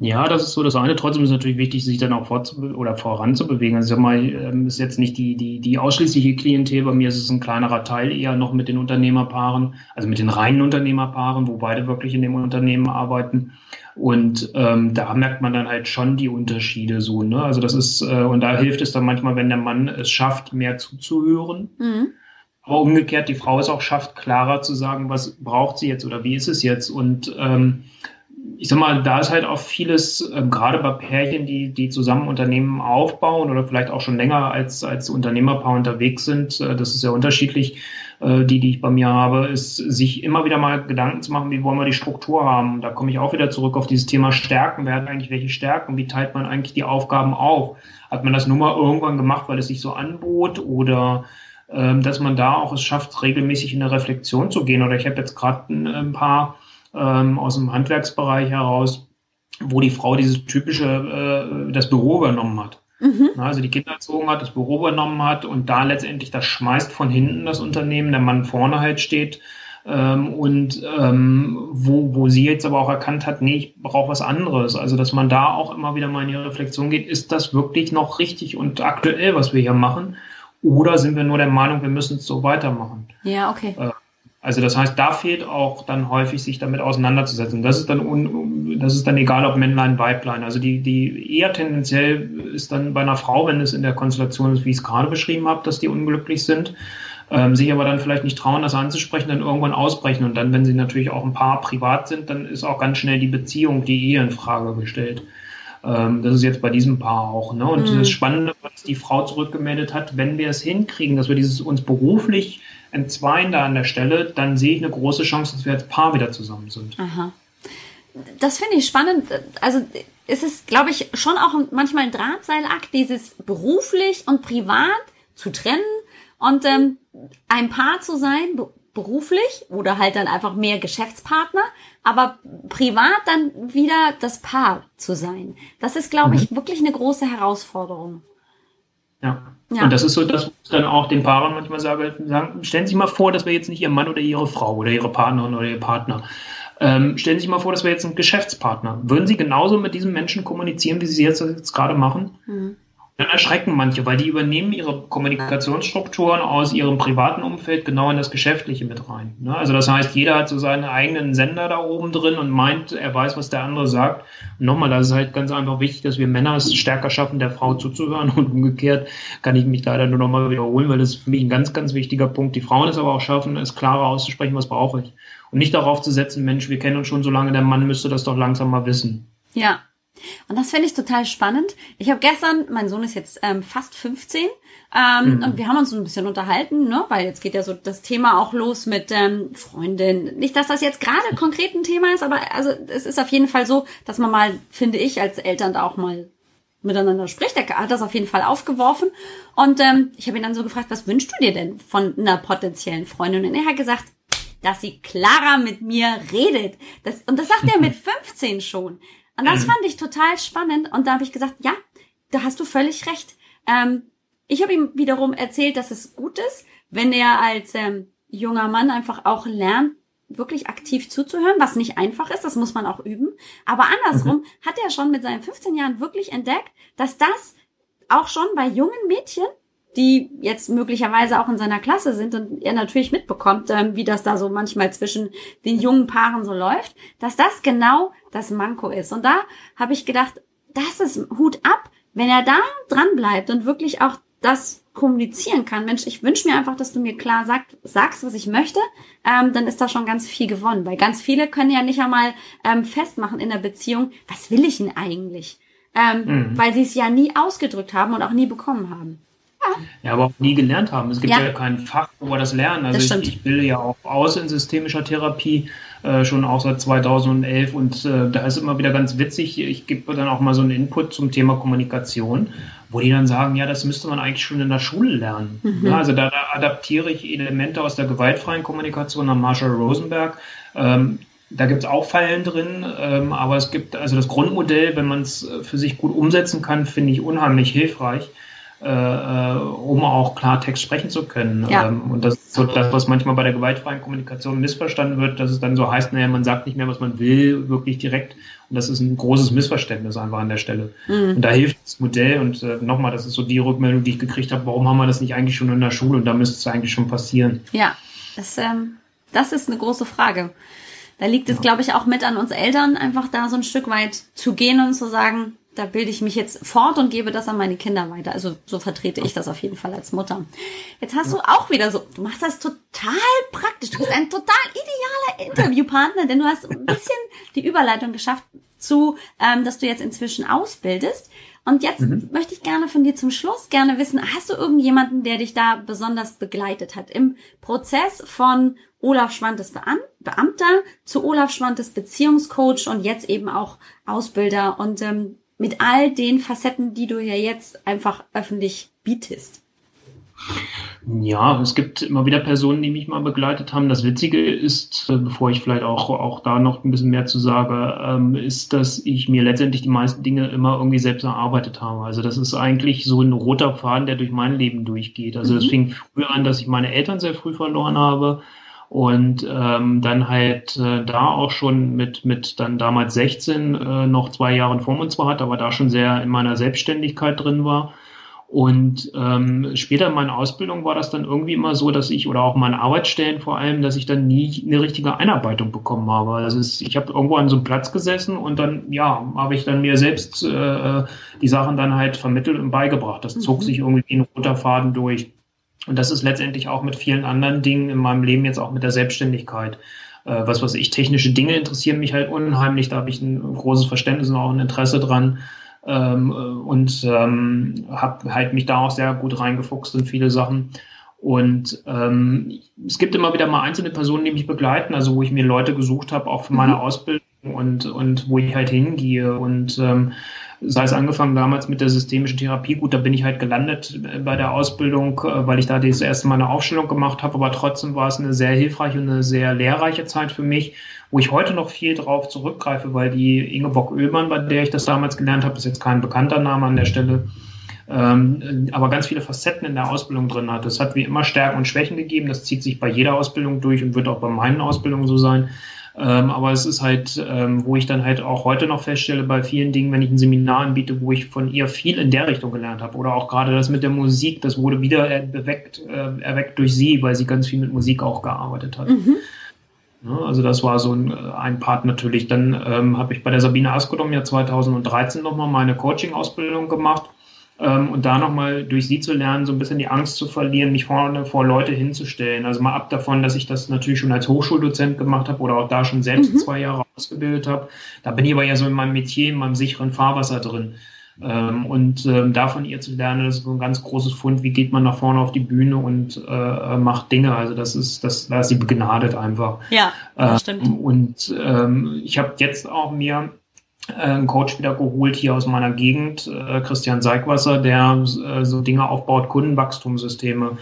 Speaker 2: Ja, das ist so das eine. Trotzdem ist es natürlich wichtig, sich dann auch oder voranzubewegen. Also ich sag mal, ähm, ist jetzt nicht die, die, die ausschließliche Klientel. Bei mir ist es ein kleinerer Teil eher noch mit den Unternehmerpaaren, also mit den reinen Unternehmerpaaren, wo beide wirklich in dem Unternehmen arbeiten. Und ähm, da merkt man dann halt schon die Unterschiede so. Ne? Also das ist, äh, und da hilft es dann manchmal, wenn der Mann es schafft, mehr zuzuhören. Mhm. Aber umgekehrt, die Frau es auch schafft, klarer zu sagen, was braucht sie jetzt oder wie ist es jetzt. Und ähm, ich sag mal, da ist halt auch vieles, äh, gerade bei Pärchen, die, die zusammen Unternehmen aufbauen oder vielleicht auch schon länger als, als Unternehmerpaar unterwegs sind, äh, das ist sehr unterschiedlich, äh, die, die ich bei mir habe, ist, sich immer wieder mal Gedanken zu machen, wie wollen wir die Struktur haben. Da komme ich auch wieder zurück auf dieses Thema Stärken. Wer hat eigentlich welche Stärken? Wie teilt man eigentlich die Aufgaben auf? Hat man das nur mal irgendwann gemacht, weil es sich so anbot oder ähm, dass man da auch es schafft, regelmäßig in eine Reflexion zu gehen? Oder ich habe jetzt gerade ein, ein paar ähm, aus dem Handwerksbereich heraus, wo die Frau dieses typische, äh, das Büro übernommen hat. Mhm. Also die Kinder erzogen hat, das Büro übernommen hat und da letztendlich das schmeißt von hinten das Unternehmen, der Mann vorne halt steht. Ähm, und ähm, wo, wo sie jetzt aber auch erkannt hat, nee, ich brauche was anderes. Also dass man da auch immer wieder mal in die Reflexion geht, ist das wirklich noch richtig und aktuell, was wir hier machen? Oder sind wir nur der Meinung, wir müssen es so weitermachen?
Speaker 1: Ja, okay. Äh,
Speaker 2: also das heißt, da fehlt auch dann häufig, sich damit auseinanderzusetzen. Das ist dann un, das ist dann egal, ob Männlein, Weiblein. Also die, die eher tendenziell ist dann bei einer Frau, wenn es in der Konstellation ist, wie ich es gerade beschrieben habe, dass die unglücklich sind, ähm, sich aber dann vielleicht nicht trauen, das anzusprechen, dann irgendwann ausbrechen. Und dann, wenn sie natürlich auch ein paar privat sind, dann ist auch ganz schnell die Beziehung, die Ehe in Frage gestellt. Ähm, das ist jetzt bei diesem Paar auch. Ne? Und mhm. das Spannende, was die Frau zurückgemeldet hat, wenn wir es hinkriegen, dass wir dieses uns beruflich entzweien da an der Stelle, dann sehe ich eine große Chance, dass wir als Paar wieder zusammen sind.
Speaker 1: Aha. Das finde ich spannend. Also es ist, glaube ich, schon auch manchmal ein Drahtseilakt, dieses beruflich und privat zu trennen und ähm, ein Paar zu sein, beruflich oder halt dann einfach mehr Geschäftspartner, aber privat dann wieder das Paar zu sein. Das ist, glaube mhm. ich, wirklich eine große Herausforderung.
Speaker 2: Ja. ja. Und das ist so, dass ich dann auch den Paaren manchmal sage, sagen, stellen Sie sich mal vor, dass wir jetzt nicht Ihr Mann oder Ihre Frau oder Ihre Partnerin oder Ihr Partner. Ähm, stellen Sie sich mal vor, dass wir jetzt einen Geschäftspartner. Würden Sie genauso mit diesem Menschen kommunizieren, wie Sie jetzt, jetzt gerade machen? Mhm. Dann erschrecken manche, weil die übernehmen ihre Kommunikationsstrukturen aus ihrem privaten Umfeld genau in das Geschäftliche mit rein. Ne? Also das heißt, jeder hat so seinen eigenen Sender da oben drin und meint, er weiß, was der andere sagt. Und nochmal, das ist halt ganz einfach wichtig, dass wir Männer es stärker schaffen, der Frau zuzuhören und umgekehrt kann ich mich leider nur nochmal wiederholen, weil das ist für mich ein ganz, ganz wichtiger Punkt. Die Frauen es aber auch schaffen, es klarer auszusprechen, was brauche ich. Und nicht darauf zu setzen, Mensch, wir kennen uns schon so lange, der Mann müsste das doch langsam mal wissen.
Speaker 1: Ja, und das finde ich total spannend. Ich habe gestern, mein Sohn ist jetzt ähm, fast 15, ähm, mhm. und wir haben uns so ein bisschen unterhalten, ne? weil jetzt geht ja so das Thema auch los mit ähm, Freundin. Nicht, dass das jetzt gerade konkret ein Thema ist, aber also es ist auf jeden Fall so, dass man mal, finde ich, als Eltern da auch mal miteinander spricht. Er hat das auf jeden Fall aufgeworfen. Und ähm, ich habe ihn dann so gefragt, was wünschst du dir denn von einer potenziellen Freundin? Und er hat gesagt, dass sie klarer mit mir redet. Das, und das sagt er mit 15 schon. Und das mhm. fand ich total spannend. Und da habe ich gesagt, ja, da hast du völlig recht. Ähm, ich habe ihm wiederum erzählt, dass es gut ist, wenn er als ähm, junger Mann einfach auch lernt, wirklich aktiv zuzuhören, was nicht einfach ist, das muss man auch üben. Aber andersrum mhm. hat er schon mit seinen 15 Jahren wirklich entdeckt, dass das auch schon bei jungen Mädchen die jetzt möglicherweise auch in seiner Klasse sind und er natürlich mitbekommt, ähm, wie das da so manchmal zwischen den jungen Paaren so läuft, dass das genau das Manko ist. Und da habe ich gedacht, das ist Hut ab, wenn er da dran bleibt und wirklich auch das kommunizieren kann. Mensch, ich wünsche mir einfach, dass du mir klar sagt, sagst, was ich möchte, ähm, dann ist da schon ganz viel gewonnen. Weil ganz viele können ja nicht einmal ähm, festmachen in der Beziehung, was will ich denn eigentlich? Ähm, mhm. Weil sie es ja nie ausgedrückt haben und auch nie bekommen haben.
Speaker 2: Ja, aber auch nie gelernt haben. Es gibt ja, ja kein Fach, wo wir das lernen. Also das ich, ich, bilde ja auch aus in systemischer Therapie, äh, schon auch seit 2011 und äh, da ist immer wieder ganz witzig, ich gebe dann auch mal so einen Input zum Thema Kommunikation, wo die dann sagen, ja, das müsste man eigentlich schon in der Schule lernen. Mhm. Ja, also da, da, adaptiere ich Elemente aus der gewaltfreien Kommunikation an Marshall Rosenberg. Ähm, da gibt es auch Fallen drin, ähm, aber es gibt also das Grundmodell, wenn man es äh, für sich gut umsetzen kann, finde ich unheimlich hilfreich. Äh, äh, um auch Klartext sprechen zu können. Ja. Ähm, und das ist so das, was manchmal bei der gewaltfreien Kommunikation missverstanden wird, dass es dann so heißt, naja, man sagt nicht mehr, was man will, wirklich direkt. Und das ist ein großes Missverständnis einfach an der Stelle. Mhm. Und da hilft das Modell und äh, nochmal, das ist so die Rückmeldung, die ich gekriegt habe, warum haben wir das nicht eigentlich schon in der Schule und da müsste es eigentlich schon passieren.
Speaker 1: Ja, das, ähm, das ist eine große Frage. Da liegt es, ja. glaube ich, auch mit an uns Eltern, einfach da so ein Stück weit zu gehen und zu sagen, da bilde ich mich jetzt fort und gebe das an meine Kinder weiter. Also so vertrete ich das auf jeden Fall als Mutter. Jetzt hast du auch wieder so, du machst das total praktisch. Du bist ein total idealer Interviewpartner, denn du hast ein bisschen die Überleitung geschafft zu, ähm, dass du jetzt inzwischen ausbildest. Und jetzt mhm. möchte ich gerne von dir zum Schluss gerne wissen, hast du irgendjemanden, der dich da besonders begleitet hat im Prozess von Olaf Schwantes Beamter zu Olaf Schwantes Beziehungscoach und jetzt eben auch Ausbilder und ähm, mit all den Facetten, die du ja jetzt einfach öffentlich bietest?
Speaker 2: Ja, es gibt immer wieder Personen, die mich mal begleitet haben. Das Witzige ist, äh, bevor ich vielleicht auch, auch da noch ein bisschen mehr zu sage, ähm, ist, dass ich mir letztendlich die meisten Dinge immer irgendwie selbst erarbeitet habe. Also das ist eigentlich so ein roter Faden, der durch mein Leben durchgeht. Also es mhm. fing früher an, dass ich meine Eltern sehr früh verloren habe und ähm, dann halt äh, da auch schon mit, mit dann damals 16 äh, noch zwei Jahren vor uns war, aber da schon sehr in meiner Selbstständigkeit drin war. Und ähm, später in meiner Ausbildung war das dann irgendwie immer so, dass ich, oder auch meine Arbeitsstellen vor allem, dass ich dann nie eine richtige Einarbeitung bekommen habe. Also es, ich habe irgendwo an so einem Platz gesessen und dann, ja, habe ich dann mir selbst äh, die Sachen dann halt vermittelt und beigebracht. Das zog mhm. sich irgendwie wie ein roter Faden durch. Und das ist letztendlich auch mit vielen anderen Dingen in meinem Leben jetzt auch mit der Selbstständigkeit. Äh, was weiß ich, technische Dinge interessieren mich halt unheimlich. Da habe ich ein großes Verständnis und auch ein Interesse dran. Ähm, äh, und ähm, habe halt mich da auch sehr gut reingefuchst in viele Sachen. Und ähm, es gibt immer wieder mal einzelne Personen, die mich begleiten, also wo ich mir Leute gesucht habe, auch für meine mhm. Ausbildung und, und wo ich halt hingehe. Und ähm, sei es angefangen damals mit der systemischen Therapie, gut, da bin ich halt gelandet äh, bei der Ausbildung, äh, weil ich da das erste Mal eine Aufstellung gemacht habe, aber trotzdem war es eine sehr hilfreiche und eine sehr lehrreiche Zeit für mich, wo ich heute noch viel drauf zurückgreife, weil die Ingeborg Oehlmann, bei der ich das damals gelernt habe, ist jetzt kein bekannter Name an der Stelle, ähm, aber ganz viele Facetten in der Ausbildung drin hat. Es hat wie immer Stärken und Schwächen gegeben, das zieht sich bei jeder Ausbildung durch und wird auch bei meinen Ausbildungen so sein. Ähm, aber es ist halt, ähm, wo ich dann halt auch heute noch feststelle, bei vielen Dingen, wenn ich ein Seminar anbiete, wo ich von ihr viel in der Richtung gelernt habe. Oder auch gerade das mit der Musik, das wurde wieder erweckt, äh, erweckt durch sie, weil sie ganz viel mit Musik auch gearbeitet hat. Mhm. Ja, also das war so ein, äh, ein Part natürlich. Dann ähm, habe ich bei der Sabine Askodom ja 2013 nochmal meine Coaching-Ausbildung gemacht ähm, und da nochmal durch sie zu lernen, so ein bisschen die Angst zu verlieren, mich vorne vor Leute hinzustellen. Also mal ab davon, dass ich das natürlich schon als Hochschuldozent gemacht habe oder auch da schon selbst mhm. zwei Jahre ausgebildet habe. Da bin ich aber ja so in meinem Metier, in meinem sicheren Fahrwasser drin. Ähm, und ähm, davon ihr zu lernen, das ist so ein ganz großes Fund, wie geht man nach vorne auf die Bühne und äh, macht Dinge. Also das ist, das, da ist sie begnadet einfach.
Speaker 1: Ja, das ähm, stimmt.
Speaker 2: Und ähm, ich habe jetzt auch mir einen Coach wieder geholt hier aus meiner Gegend, äh, Christian Seigwasser, der äh, so Dinge aufbaut, Kundenwachstumssysteme,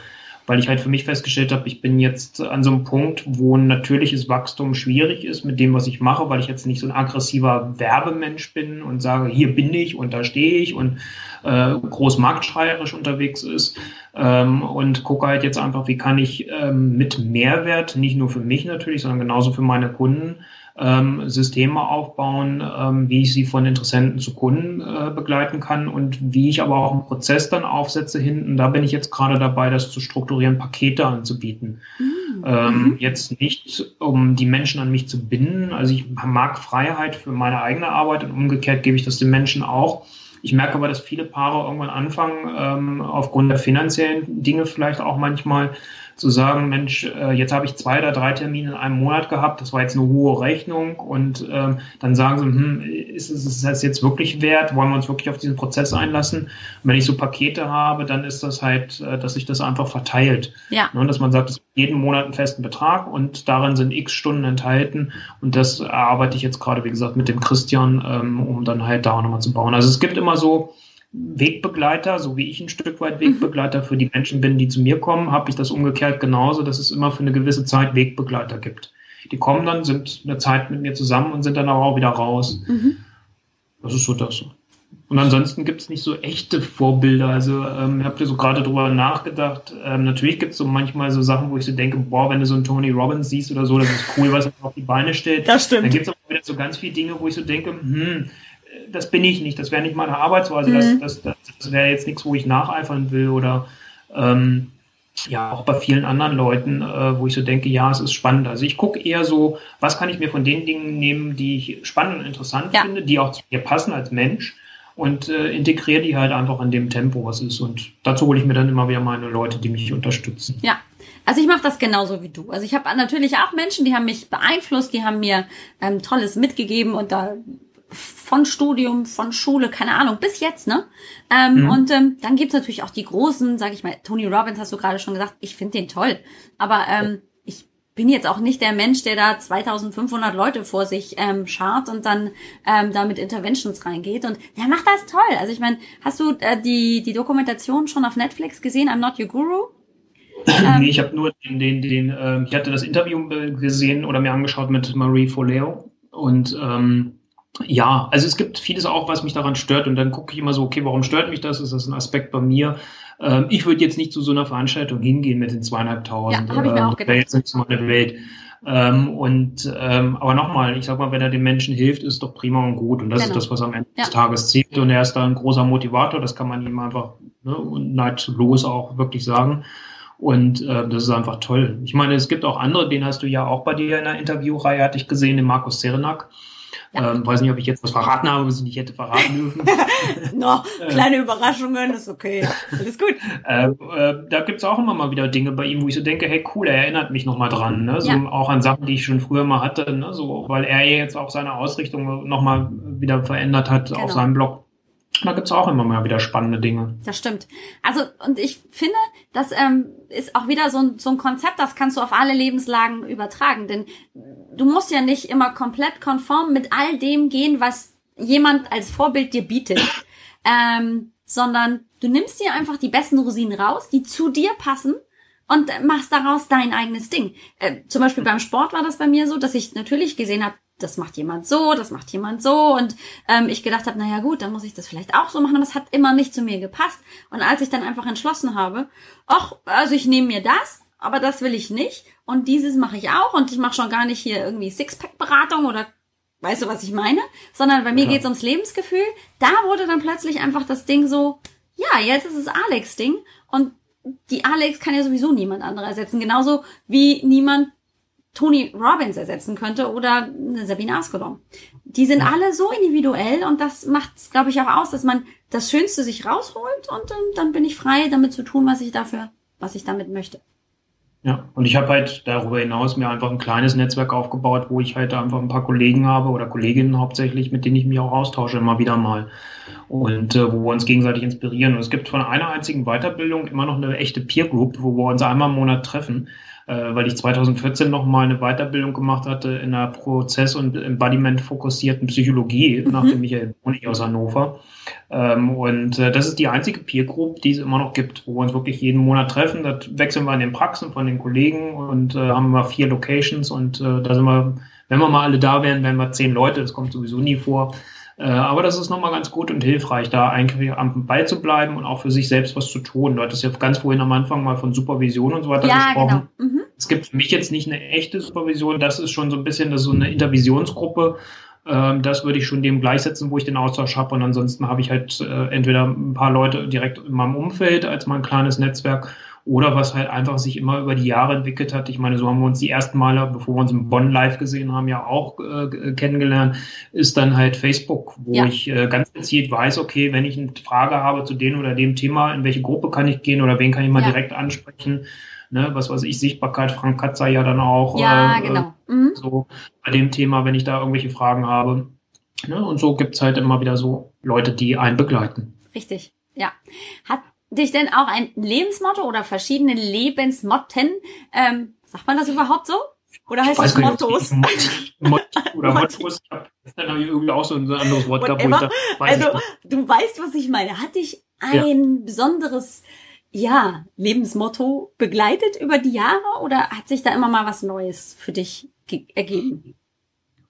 Speaker 2: weil ich halt für mich festgestellt habe, ich bin jetzt an so einem Punkt, wo ein natürliches Wachstum schwierig ist mit dem, was ich mache, weil ich jetzt nicht so ein aggressiver Werbemensch bin und sage, hier bin ich und da stehe ich und äh, groß marktschreierisch unterwegs ist ähm, und gucke halt jetzt einfach, wie kann ich ähm, mit Mehrwert, nicht nur für mich natürlich, sondern genauso für meine Kunden, ähm, Systeme aufbauen, ähm, wie ich sie von Interessenten zu Kunden äh, begleiten kann und wie ich aber auch einen Prozess dann aufsetze hinten. Da bin ich jetzt gerade dabei, das zu strukturieren, Pakete anzubieten. Mhm. Ähm, jetzt nicht, um die Menschen an mich zu binden. Also ich mag Freiheit für meine eigene Arbeit und umgekehrt gebe ich das den Menschen auch. Ich merke aber, dass viele Paare irgendwann anfangen, ähm, aufgrund der finanziellen Dinge vielleicht auch manchmal zu sagen, Mensch, äh, jetzt habe ich zwei oder drei Termine in einem Monat gehabt, das war jetzt eine hohe Rechnung und ähm, dann sagen sie, hm, ist es ist das jetzt wirklich wert? Wollen wir uns wirklich auf diesen Prozess einlassen? Und wenn ich so Pakete habe, dann ist das halt, äh, dass sich das einfach verteilt. Ja. Ne, dass man sagt, es jeden Monat einen festen Betrag und darin sind x Stunden enthalten und das erarbeite ich jetzt gerade, wie gesagt, mit dem Christian, ähm, um dann halt da nochmal zu bauen. Also es gibt immer so Wegbegleiter, so wie ich ein Stück weit Wegbegleiter für die Menschen bin, die zu mir kommen, habe ich das umgekehrt genauso, dass es immer für eine gewisse Zeit Wegbegleiter gibt. Die kommen dann, sind eine Zeit mit mir zusammen und sind dann aber auch wieder raus. Mhm. Das ist so das. Und ansonsten gibt es nicht so echte Vorbilder. Also ähm, ich habe so gerade drüber nachgedacht. Ähm, natürlich gibt es so manchmal so Sachen, wo ich so denke, boah, wenn du so einen Tony Robbins siehst oder so, das ist cool, was er auf die Beine stellt.
Speaker 1: Das stimmt.
Speaker 2: Dann gibt es auch wieder so ganz viele Dinge, wo ich so denke, hm, das bin ich nicht, das wäre nicht meine Arbeitsweise, mhm. das, das, das, wäre jetzt nichts, wo ich nacheifern will oder ähm, ja, auch bei vielen anderen Leuten, äh, wo ich so denke, ja, es ist spannend. Also ich gucke eher so, was kann ich mir von den Dingen nehmen, die ich spannend und interessant ja. finde, die auch zu mir passen als Mensch und äh, integriere die halt einfach in dem Tempo, was ist. Und dazu hole ich mir dann immer wieder meine Leute, die mich unterstützen.
Speaker 1: Ja. Also ich mache das genauso wie du. Also ich habe natürlich auch Menschen, die haben mich beeinflusst, die haben mir ähm, Tolles mitgegeben und da von Studium, von Schule, keine Ahnung, bis jetzt, ne? Ähm, mhm. Und ähm, dann gibt's natürlich auch die großen, sag ich mal, Tony Robbins hast du gerade schon gesagt, ich finde den toll. Aber ähm, bin jetzt auch nicht der Mensch, der da 2500 Leute vor sich ähm, schart und dann ähm, da mit Interventions reingeht. Und der macht das toll. Also ich meine, hast du äh, die, die Dokumentation schon auf Netflix gesehen, I'm Not Your Guru?
Speaker 2: Ähm, nee, ich habe nur den, den, den äh, ich hatte das Interview gesehen oder mir angeschaut mit Marie Foleo. Und ähm, ja, also es gibt vieles auch, was mich daran stört. Und dann gucke ich immer so, okay, warum stört mich das? Ist das ein Aspekt bei mir? Ähm, ich würde jetzt nicht zu so einer Veranstaltung hingehen mit den zweieinhalbtausend. Ja, habe ich mir auch gedacht. Wäre jetzt nicht meine Welt. Ähm, und ähm, aber nochmal, ich sag mal, wenn er den Menschen hilft, ist doch prima und gut. Und das genau. ist das, was am Ende ja. des Tages zählt. Und er ist da ein großer Motivator, das kann man ihm einfach ne, und neidlos auch wirklich sagen. Und äh, das ist einfach toll. Ich meine, es gibt auch andere, den hast du ja auch bei dir in der Interviewreihe, hatte ich gesehen, den Markus Serenak. Ja. Ähm, weiß nicht, ob ich jetzt was verraten habe, was ich nicht hätte verraten dürfen.
Speaker 1: no, kleine Überraschungen, ist okay. Alles gut.
Speaker 2: Äh, äh, da gibt's auch immer mal wieder Dinge bei ihm, wo ich so denke, hey cool, er erinnert mich nochmal dran. Ne? So ja. auch an Sachen, die ich schon früher mal hatte, ne? so, weil er jetzt auch seine Ausrichtung nochmal wieder verändert hat genau. auf seinem Blog. Da gibt's auch immer mal wieder spannende Dinge.
Speaker 1: Das stimmt. Also, und ich finde, das ähm, ist auch wieder so ein, so ein Konzept, das kannst du auf alle Lebenslagen übertragen. Denn du musst ja nicht immer komplett konform mit all dem gehen, was jemand als Vorbild dir bietet. Ähm, sondern du nimmst dir einfach die besten Rosinen raus, die zu dir passen und machst daraus dein eigenes Ding. Äh, zum Beispiel beim Sport war das bei mir so, dass ich natürlich gesehen habe, das macht jemand so, das macht jemand so und ähm, ich gedacht habe, naja gut, dann muss ich das vielleicht auch so machen, aber es hat immer nicht zu mir gepasst. Und als ich dann einfach entschlossen habe, ach, also ich nehme mir das, aber das will ich nicht und dieses mache ich auch und ich mache schon gar nicht hier irgendwie Sixpack-Beratung oder weißt du, was ich meine? Sondern bei mir ja. geht's ums Lebensgefühl. Da wurde dann plötzlich einfach das Ding so, ja, jetzt ist es Alex-Ding und die Alex kann ja sowieso niemand anderer ersetzen. Genauso wie niemand Tony Robbins ersetzen könnte oder Sabine Askelon. Die sind alle so individuell und das macht es, glaube ich, auch aus, dass man das Schönste sich rausholt und dann, dann bin ich frei, damit zu tun, was ich dafür, was ich damit möchte.
Speaker 2: Ja, und ich habe halt darüber hinaus mir einfach ein kleines Netzwerk aufgebaut, wo ich halt einfach ein paar Kollegen habe oder Kolleginnen hauptsächlich, mit denen ich mich auch austausche, immer wieder mal. Und äh, wo wir uns gegenseitig inspirieren. Und es gibt von einer einzigen Weiterbildung immer noch eine echte Peer Group, wo wir uns einmal im Monat treffen weil ich 2014 noch mal eine Weiterbildung gemacht hatte in einer Prozess- und Embodiment-fokussierten Psychologie mhm. nach dem Michael Bonig aus Hannover. Ähm, und äh, das ist die einzige Peer Group, die es immer noch gibt, wo wir uns wirklich jeden Monat treffen. Da wechseln wir in den Praxen von den Kollegen und äh, haben wir vier Locations und äh, da sind wir, wenn wir mal alle da wären, wären wir zehn Leute. Das kommt sowieso nie vor. Äh, aber das ist nochmal ganz gut und hilfreich, da eigentlich am Ball zu bleiben und auch für sich selbst was zu tun. Du hattest ja ganz vorhin am Anfang mal von Supervision und so weiter ja, gesprochen. Genau. Mhm. Es gibt für mich jetzt nicht eine echte Supervision, das ist schon so ein bisschen das so eine Intervisionsgruppe. Ähm, das würde ich schon dem gleichsetzen, wo ich den Austausch habe. Und ansonsten habe ich halt äh, entweder ein paar Leute direkt in meinem Umfeld als mein kleines Netzwerk oder was halt einfach sich immer über die Jahre entwickelt hat. Ich meine, so haben wir uns die ersten Male, bevor wir uns in Bonn live gesehen haben, ja auch äh, kennengelernt, ist dann halt Facebook, wo ja. ich äh, ganz gezielt weiß, okay, wenn ich eine Frage habe zu dem oder dem Thema, in welche Gruppe kann ich gehen oder wen kann ich mal ja. direkt ansprechen. Ne, was weiß ich, Sichtbarkeit, Frank Katzer ja dann auch.
Speaker 1: Ja, äh, genau. Mhm.
Speaker 2: So bei dem Thema, wenn ich da irgendwelche Fragen habe. Ne, und so gibt's halt immer wieder so Leute, die einen begleiten.
Speaker 1: Richtig, ja. Hat dich denn auch ein Lebensmotto oder verschiedene Lebensmotten, ähm, sagt man das überhaupt so? Oder heißt das Mottos?
Speaker 2: Motto oder Mottos. Dann habe ich irgendwie auch so ein anderes Wort gehabt.
Speaker 1: Wo ich also, du weißt, was ich meine. Hat dich ein ja. besonderes, ja, Lebensmotto begleitet über die Jahre oder hat sich da immer mal was Neues für dich ergeben?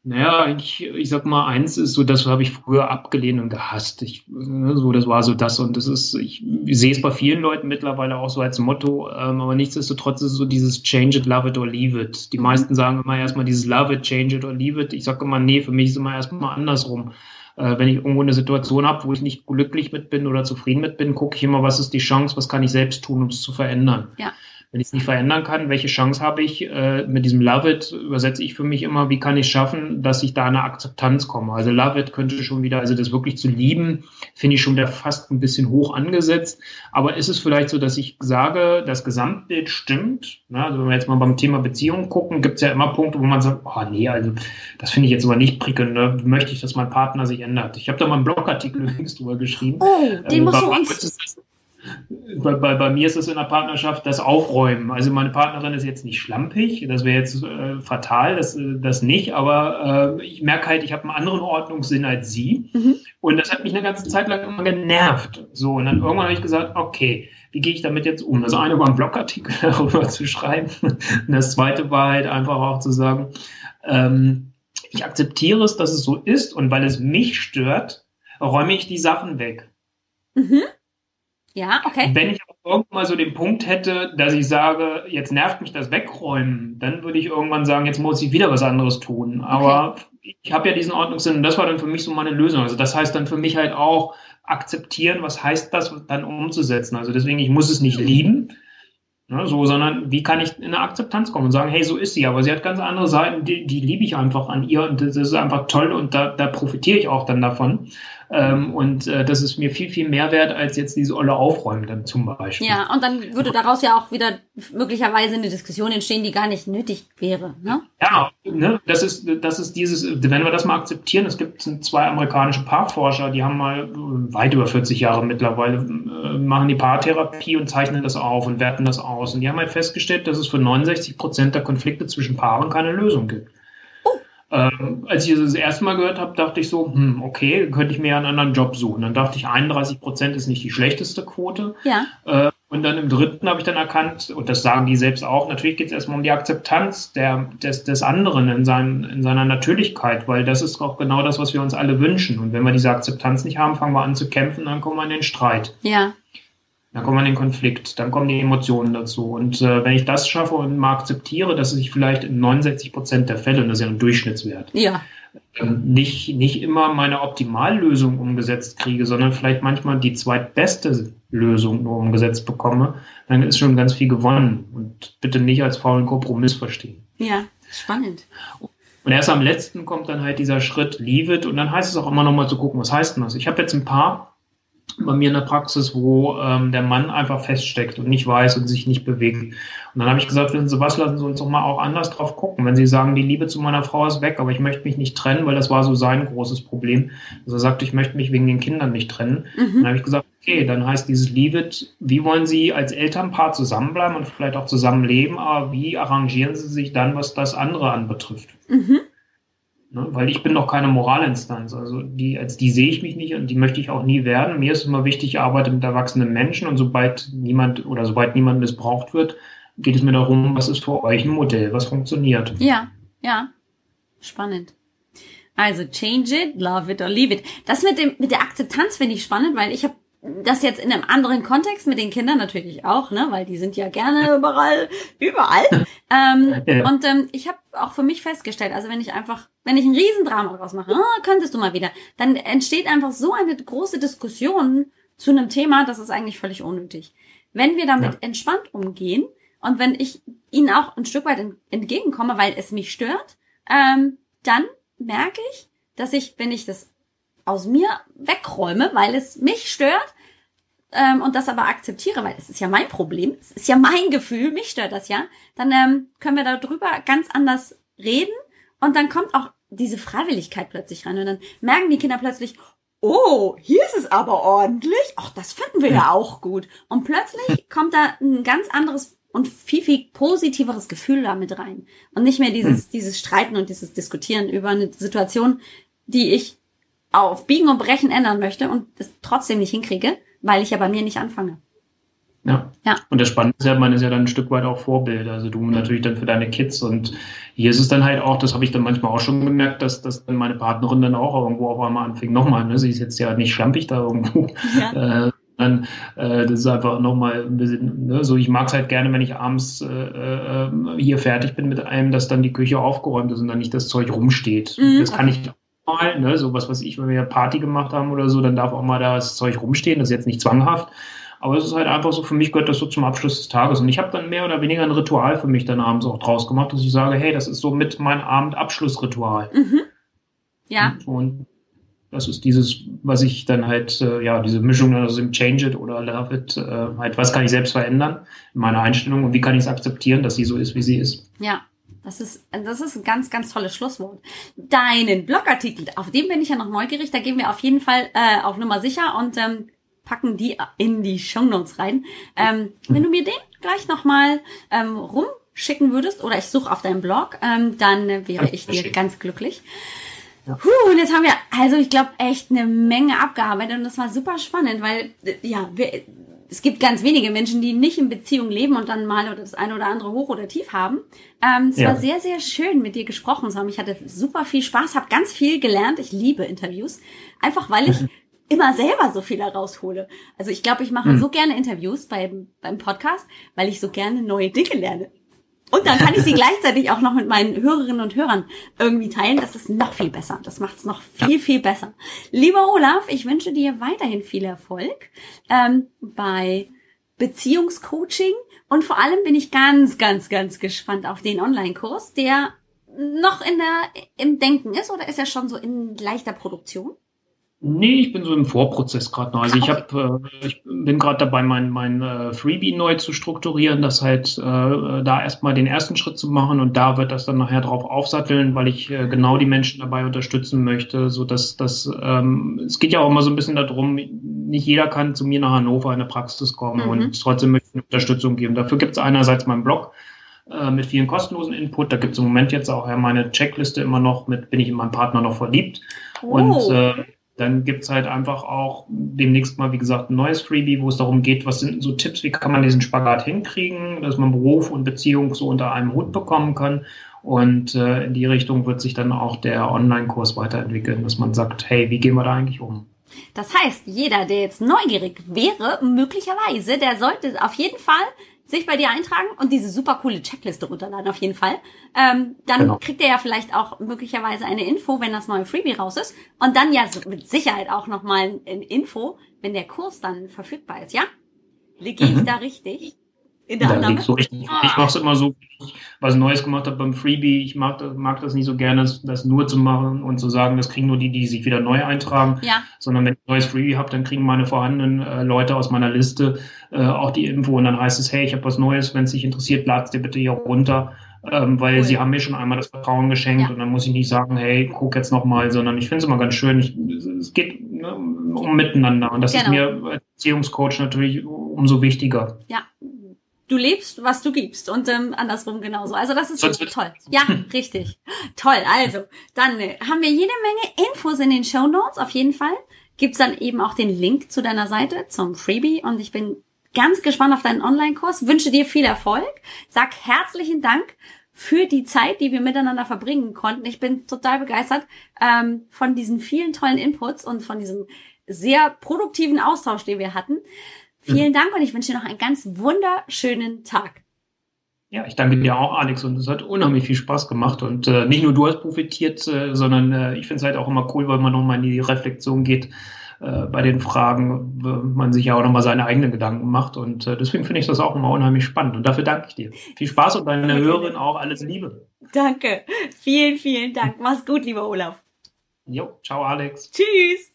Speaker 2: Naja, ich, ich sag mal, eins ist so, das habe ich früher abgelehnt und gehasst. Ich, ne, so, das war so das und das ist, ich, ich sehe es bei vielen Leuten mittlerweile auch so als Motto, ähm, aber nichtsdestotrotz ist es so dieses Change it, love it or leave it. Die mhm. meisten sagen immer erstmal dieses love it, change it or leave it. Ich sage immer, nee, für mich ist es immer erstmal andersrum. Äh, wenn ich irgendwo eine Situation habe, wo ich nicht glücklich mit bin oder zufrieden mit bin, gucke ich immer, was ist die Chance, was kann ich selbst tun, um es zu verändern.
Speaker 1: Ja.
Speaker 2: Wenn ich es nicht verändern kann, welche Chance habe ich? Äh, mit diesem Love It übersetze ich für mich immer, wie kann ich schaffen, dass ich da eine Akzeptanz komme. Also Love It könnte schon wieder, also das wirklich zu lieben, finde ich schon wieder fast ein bisschen hoch angesetzt. Aber ist es vielleicht so, dass ich sage, das Gesamtbild stimmt? Na, also wenn wir jetzt mal beim Thema Beziehung gucken, gibt es ja immer Punkte, wo man sagt, oh nee, also das finde ich jetzt aber nicht prickelnd. Ne? Möchte ich, dass mein Partner sich ändert? Ich habe da mal einen Blogartikel übrigens drüber geschrieben.
Speaker 1: Oh, den ähm, musst du uns
Speaker 2: bei, bei, bei mir ist es in der Partnerschaft das Aufräumen. Also meine Partnerin ist jetzt nicht schlampig, das wäre jetzt äh, fatal, das, äh, das nicht, aber äh, ich merke halt, ich habe einen anderen Ordnungssinn als sie. Mhm. Und das hat mich eine ganze Zeit lang immer genervt. So, und dann irgendwann habe ich gesagt, okay, wie gehe ich damit jetzt um? Das eine war ein Blogartikel darüber zu schreiben. Und das zweite war halt einfach auch zu sagen, ähm, ich akzeptiere es, dass es so ist und weil es mich stört, räume ich die Sachen weg.
Speaker 1: Mhm. Ja, okay.
Speaker 2: Wenn ich irgendwann mal so den Punkt hätte, dass ich sage, jetzt nervt mich das Wegräumen, dann würde ich irgendwann sagen, jetzt muss ich wieder was anderes tun. Aber okay. ich habe ja diesen Ordnungssinn und das war dann für mich so meine Lösung. Also das heißt dann für mich halt auch akzeptieren, was heißt das dann umzusetzen. Also deswegen, ich muss es nicht lieben, ne, so, sondern wie kann ich in eine Akzeptanz kommen und sagen, hey, so ist sie, aber sie hat ganz andere Seiten, die, die liebe ich einfach an ihr und das ist einfach toll und da, da profitiere ich auch dann davon. Ähm, und äh, das ist mir viel, viel mehr wert als jetzt diese olle Aufräumen dann zum Beispiel.
Speaker 1: Ja, und dann würde daraus ja auch wieder möglicherweise eine Diskussion entstehen, die gar nicht nötig wäre. Ne?
Speaker 2: Ja, ne, das ist, das ist dieses, wenn wir das mal akzeptieren, es gibt zwei amerikanische Paarforscher, die haben mal weit über 40 Jahre mittlerweile, äh, machen die Paartherapie und zeichnen das auf und werten das aus. Und die haben halt festgestellt, dass es für 69 Prozent der Konflikte zwischen Paaren keine Lösung gibt. Ähm, als ich das, das erste Mal gehört habe, dachte ich so, hm, okay, könnte ich mir einen anderen Job suchen. Dann dachte ich, 31 Prozent ist nicht die schlechteste Quote.
Speaker 1: Ja.
Speaker 2: Äh, und dann im dritten habe ich dann erkannt, und das sagen die selbst auch, natürlich geht es erstmal um die Akzeptanz der, des, des anderen in, seinen, in seiner Natürlichkeit, weil das ist auch genau das, was wir uns alle wünschen. Und wenn wir diese Akzeptanz nicht haben, fangen wir an zu kämpfen, dann kommen wir in den Streit.
Speaker 1: Ja.
Speaker 2: Dann kommen wir in den Konflikt, dann kommen die Emotionen dazu. Und äh, wenn ich das schaffe und mal akzeptiere, dass ich vielleicht in 69 Prozent der Fälle, und das ist ja ein Durchschnittswert,
Speaker 1: ja.
Speaker 2: ähm, nicht, nicht immer meine Optimallösung umgesetzt kriege, sondern vielleicht manchmal die zweitbeste Lösung nur umgesetzt bekomme, dann ist schon ganz viel gewonnen. Und bitte nicht als faulen Kompromiss verstehen.
Speaker 1: Ja, spannend.
Speaker 2: Und erst am letzten kommt dann halt dieser Schritt, leave it. Und dann heißt es auch immer nochmal zu gucken, was heißt denn das? Ich habe jetzt ein paar bei mir in der Praxis, wo ähm, der Mann einfach feststeckt und nicht weiß und sich nicht bewegt. Und dann habe ich gesagt, wissen Sie was, lassen Sie uns doch mal auch anders drauf gucken. Wenn Sie sagen, die Liebe zu meiner Frau ist weg, aber ich möchte mich nicht trennen, weil das war so sein großes Problem. Also er sagt, ich möchte mich wegen den Kindern nicht trennen. Mhm. Dann habe ich gesagt, okay, dann heißt dieses it, wie wollen Sie als Elternpaar zusammenbleiben und vielleicht auch zusammenleben, aber wie arrangieren Sie sich dann, was das andere anbetrifft? Mhm. Ne? Weil ich bin doch keine Moralinstanz. Also die, als die sehe ich mich nicht und die möchte ich auch nie werden. Mir ist immer wichtig, ich arbeite mit erwachsenen Menschen und sobald niemand oder sobald niemand missbraucht wird, geht es mir darum, was ist für euch ein Modell, was funktioniert.
Speaker 1: Ja, ja. Spannend. Also change it, love it or leave it. Das mit dem mit der Akzeptanz finde ich spannend, weil ich habe das jetzt in einem anderen Kontext mit den Kindern natürlich auch, ne, weil die sind ja gerne überall, überall. ähm, ja. Und ähm, ich habe auch für mich festgestellt, also wenn ich einfach, wenn ich ein Riesendrama draus mache, oh, könntest du mal wieder, dann entsteht einfach so eine große Diskussion zu einem Thema, das ist eigentlich völlig unnötig. Wenn wir damit ja. entspannt umgehen und wenn ich ihnen auch ein Stück weit entgegenkomme, weil es mich stört, ähm, dann merke ich, dass ich, wenn ich das aus mir wegräume, weil es mich stört ähm, und das aber akzeptiere, weil es ist ja mein Problem, es ist ja mein Gefühl, mich stört das ja, dann ähm, können wir darüber ganz anders reden und dann kommt auch diese Freiwilligkeit plötzlich rein und dann merken die Kinder plötzlich, oh, hier ist es aber ordentlich, ach, das finden wir ja auch gut und plötzlich kommt da ein ganz anderes und viel, viel positiveres Gefühl damit rein. Und nicht mehr dieses, hm. dieses Streiten und dieses Diskutieren über eine Situation, die ich auf Biegen und Brechen ändern möchte und es trotzdem nicht hinkriege, weil ich ja bei mir nicht anfange.
Speaker 2: Ja. ja. Und das Spannende ist ja, man ist ja dann ein Stück weit auch Vorbild. Also du natürlich dann für deine Kids und hier ist es dann halt auch, das habe ich dann manchmal auch schon gemerkt, dass, dass dann meine Partnerin dann auch irgendwo auf einmal anfing, nochmal, ne, sie ist jetzt ja nicht schlampig da irgendwo, ja. äh, dann äh, das ist einfach nochmal ein bisschen, ne, so ich mag es halt gerne, wenn ich abends äh, äh, hier fertig bin mit einem, dass dann die Küche aufgeräumt ist und dann nicht das Zeug rumsteht. Mhm, das kann ich mal, ne, so was, was ich, wenn wir Party gemacht haben oder so, dann darf auch mal da das Zeug rumstehen, das ist jetzt nicht zwanghaft. Aber es ist halt einfach so, für mich gehört das so zum Abschluss des Tages. Und ich habe dann mehr oder weniger ein Ritual für mich dann abends auch draus gemacht, dass ich sage, hey, das ist so mit mein Abendabschlussritual. Mhm.
Speaker 1: Ja.
Speaker 2: Und das ist dieses, was ich dann halt, äh, ja, diese Mischung also im Change it oder love it, äh, halt, was kann ich selbst verändern in meiner Einstellung und wie kann ich es akzeptieren, dass sie so ist, wie sie ist.
Speaker 1: Ja. Das ist, das ist ein ganz, ganz tolles Schlusswort. Deinen Blogartikel, auf den bin ich ja noch neugierig, da gehen wir auf jeden Fall äh, auf Nummer sicher und ähm, packen die in die Shownotes rein. Ähm, wenn du mir den gleich nochmal ähm, rumschicken würdest oder ich suche auf deinem Blog, ähm, dann wäre ich dir ganz glücklich. Ja. Puh, und jetzt haben wir, also ich glaube, echt eine Menge abgearbeitet und das war super spannend, weil, ja, wir, es gibt ganz wenige Menschen, die nicht in Beziehung leben und dann mal oder das eine oder andere hoch oder tief haben. Ähm, es ja. war sehr, sehr schön, mit dir gesprochen zu haben. Ich hatte super viel Spaß, habe ganz viel gelernt. Ich liebe Interviews, einfach weil ich immer selber so viel heraushole. Also ich glaube, ich mache hm. so gerne Interviews beim, beim Podcast, weil ich so gerne neue Dinge lerne. Und dann kann ich sie gleichzeitig auch noch mit meinen Hörerinnen und Hörern irgendwie teilen. Das ist noch viel besser. Das macht es noch viel, viel besser. Lieber Olaf, ich wünsche dir weiterhin viel Erfolg ähm, bei Beziehungscoaching. Und vor allem bin ich ganz, ganz, ganz gespannt auf den Online-Kurs, der noch in der, im Denken ist oder ist er schon so in leichter Produktion?
Speaker 2: Nee, ich bin so im Vorprozess gerade noch. Also ich habe, äh, ich bin gerade dabei, mein, mein äh, Freebie neu zu strukturieren, das halt äh, da erstmal den ersten Schritt zu machen und da wird das dann nachher drauf aufsatteln, weil ich äh, genau die Menschen dabei unterstützen möchte, so dass das, ähm, es geht ja auch immer so ein bisschen darum, nicht jeder kann zu mir nach Hannover in eine Praxis kommen mhm. und trotzdem möchte ich eine Unterstützung geben. Dafür gibt es einerseits meinen Blog, äh, mit vielen kostenlosen Input. Da gibt es im Moment jetzt auch ja meine Checkliste immer noch mit, bin ich in meinem Partner noch verliebt. Oh. Und äh, dann gibt's halt einfach auch demnächst mal, wie gesagt, ein neues Freebie, wo es darum geht, was sind so Tipps, wie kann man diesen Spagat hinkriegen, dass man Beruf und Beziehung so unter einem Hut bekommen kann. Und äh, in die Richtung wird sich dann auch der Online-Kurs weiterentwickeln, dass man sagt, hey, wie gehen wir da eigentlich um?
Speaker 1: Das heißt, jeder, der jetzt neugierig wäre, möglicherweise, der sollte auf jeden Fall sich bei dir eintragen und diese super coole Checkliste runterladen auf jeden Fall. Ähm, dann genau. kriegt er ja vielleicht auch möglicherweise eine Info, wenn das neue Freebie raus ist. Und dann ja mit Sicherheit auch nochmal ein Info, wenn der Kurs dann verfügbar ist, ja? Liege mhm. ich da richtig?
Speaker 2: In der Annahme. So. Ah. Ich mache es immer so, ich was Neues gemacht habe beim Freebie. Ich mag, mag das nicht so gerne, das, das, nur zu machen und zu sagen, das kriegen nur die, die sich wieder neu eintragen.
Speaker 1: Ja.
Speaker 2: Sondern wenn ich ein neues Freebie habe, dann kriegen meine vorhandenen äh, Leute aus meiner Liste äh, auch die Info und dann heißt es, hey, ich habe was Neues, wenn es dich interessiert, lad's dir bitte hier runter. Ähm, weil cool. sie haben mir schon einmal das Vertrauen geschenkt ja. und dann muss ich nicht sagen, hey, guck jetzt nochmal, sondern ich finde es immer ganz schön. Ich, es geht ne, um Miteinander und das genau. ist mir als Beziehungscoach natürlich umso wichtiger.
Speaker 1: Ja, du lebst, was du gibst und ähm, andersrum genauso. Also das ist so toll. Ja, richtig. Toll. Also, dann äh, haben wir jede Menge Infos in den Show Notes auf jeden Fall. Gibt's dann eben auch den Link zu deiner Seite zum Freebie und ich bin ganz gespannt auf deinen Online-Kurs. Wünsche dir viel Erfolg. Sag herzlichen Dank für die Zeit, die wir miteinander verbringen konnten. Ich bin total begeistert ähm, von diesen vielen tollen Inputs und von diesem sehr produktiven Austausch, den wir hatten. Vielen Dank und ich wünsche dir noch einen ganz wunderschönen Tag.
Speaker 2: Ja, ich danke dir auch, Alex, und es hat unheimlich viel Spaß gemacht. Und äh, nicht nur du hast profitiert, äh, sondern äh, ich finde es halt auch immer cool, weil man nochmal in die Reflexion geht äh, bei den Fragen, man sich ja auch nochmal seine eigenen Gedanken macht. Und äh, deswegen finde ich das auch immer unheimlich spannend. Und dafür danke ich dir. Viel Spaß und deine Hörerin auch alles Liebe.
Speaker 1: Danke. Vielen, vielen Dank. Mach's gut, lieber Olaf.
Speaker 2: Jo, ciao, Alex.
Speaker 1: Tschüss.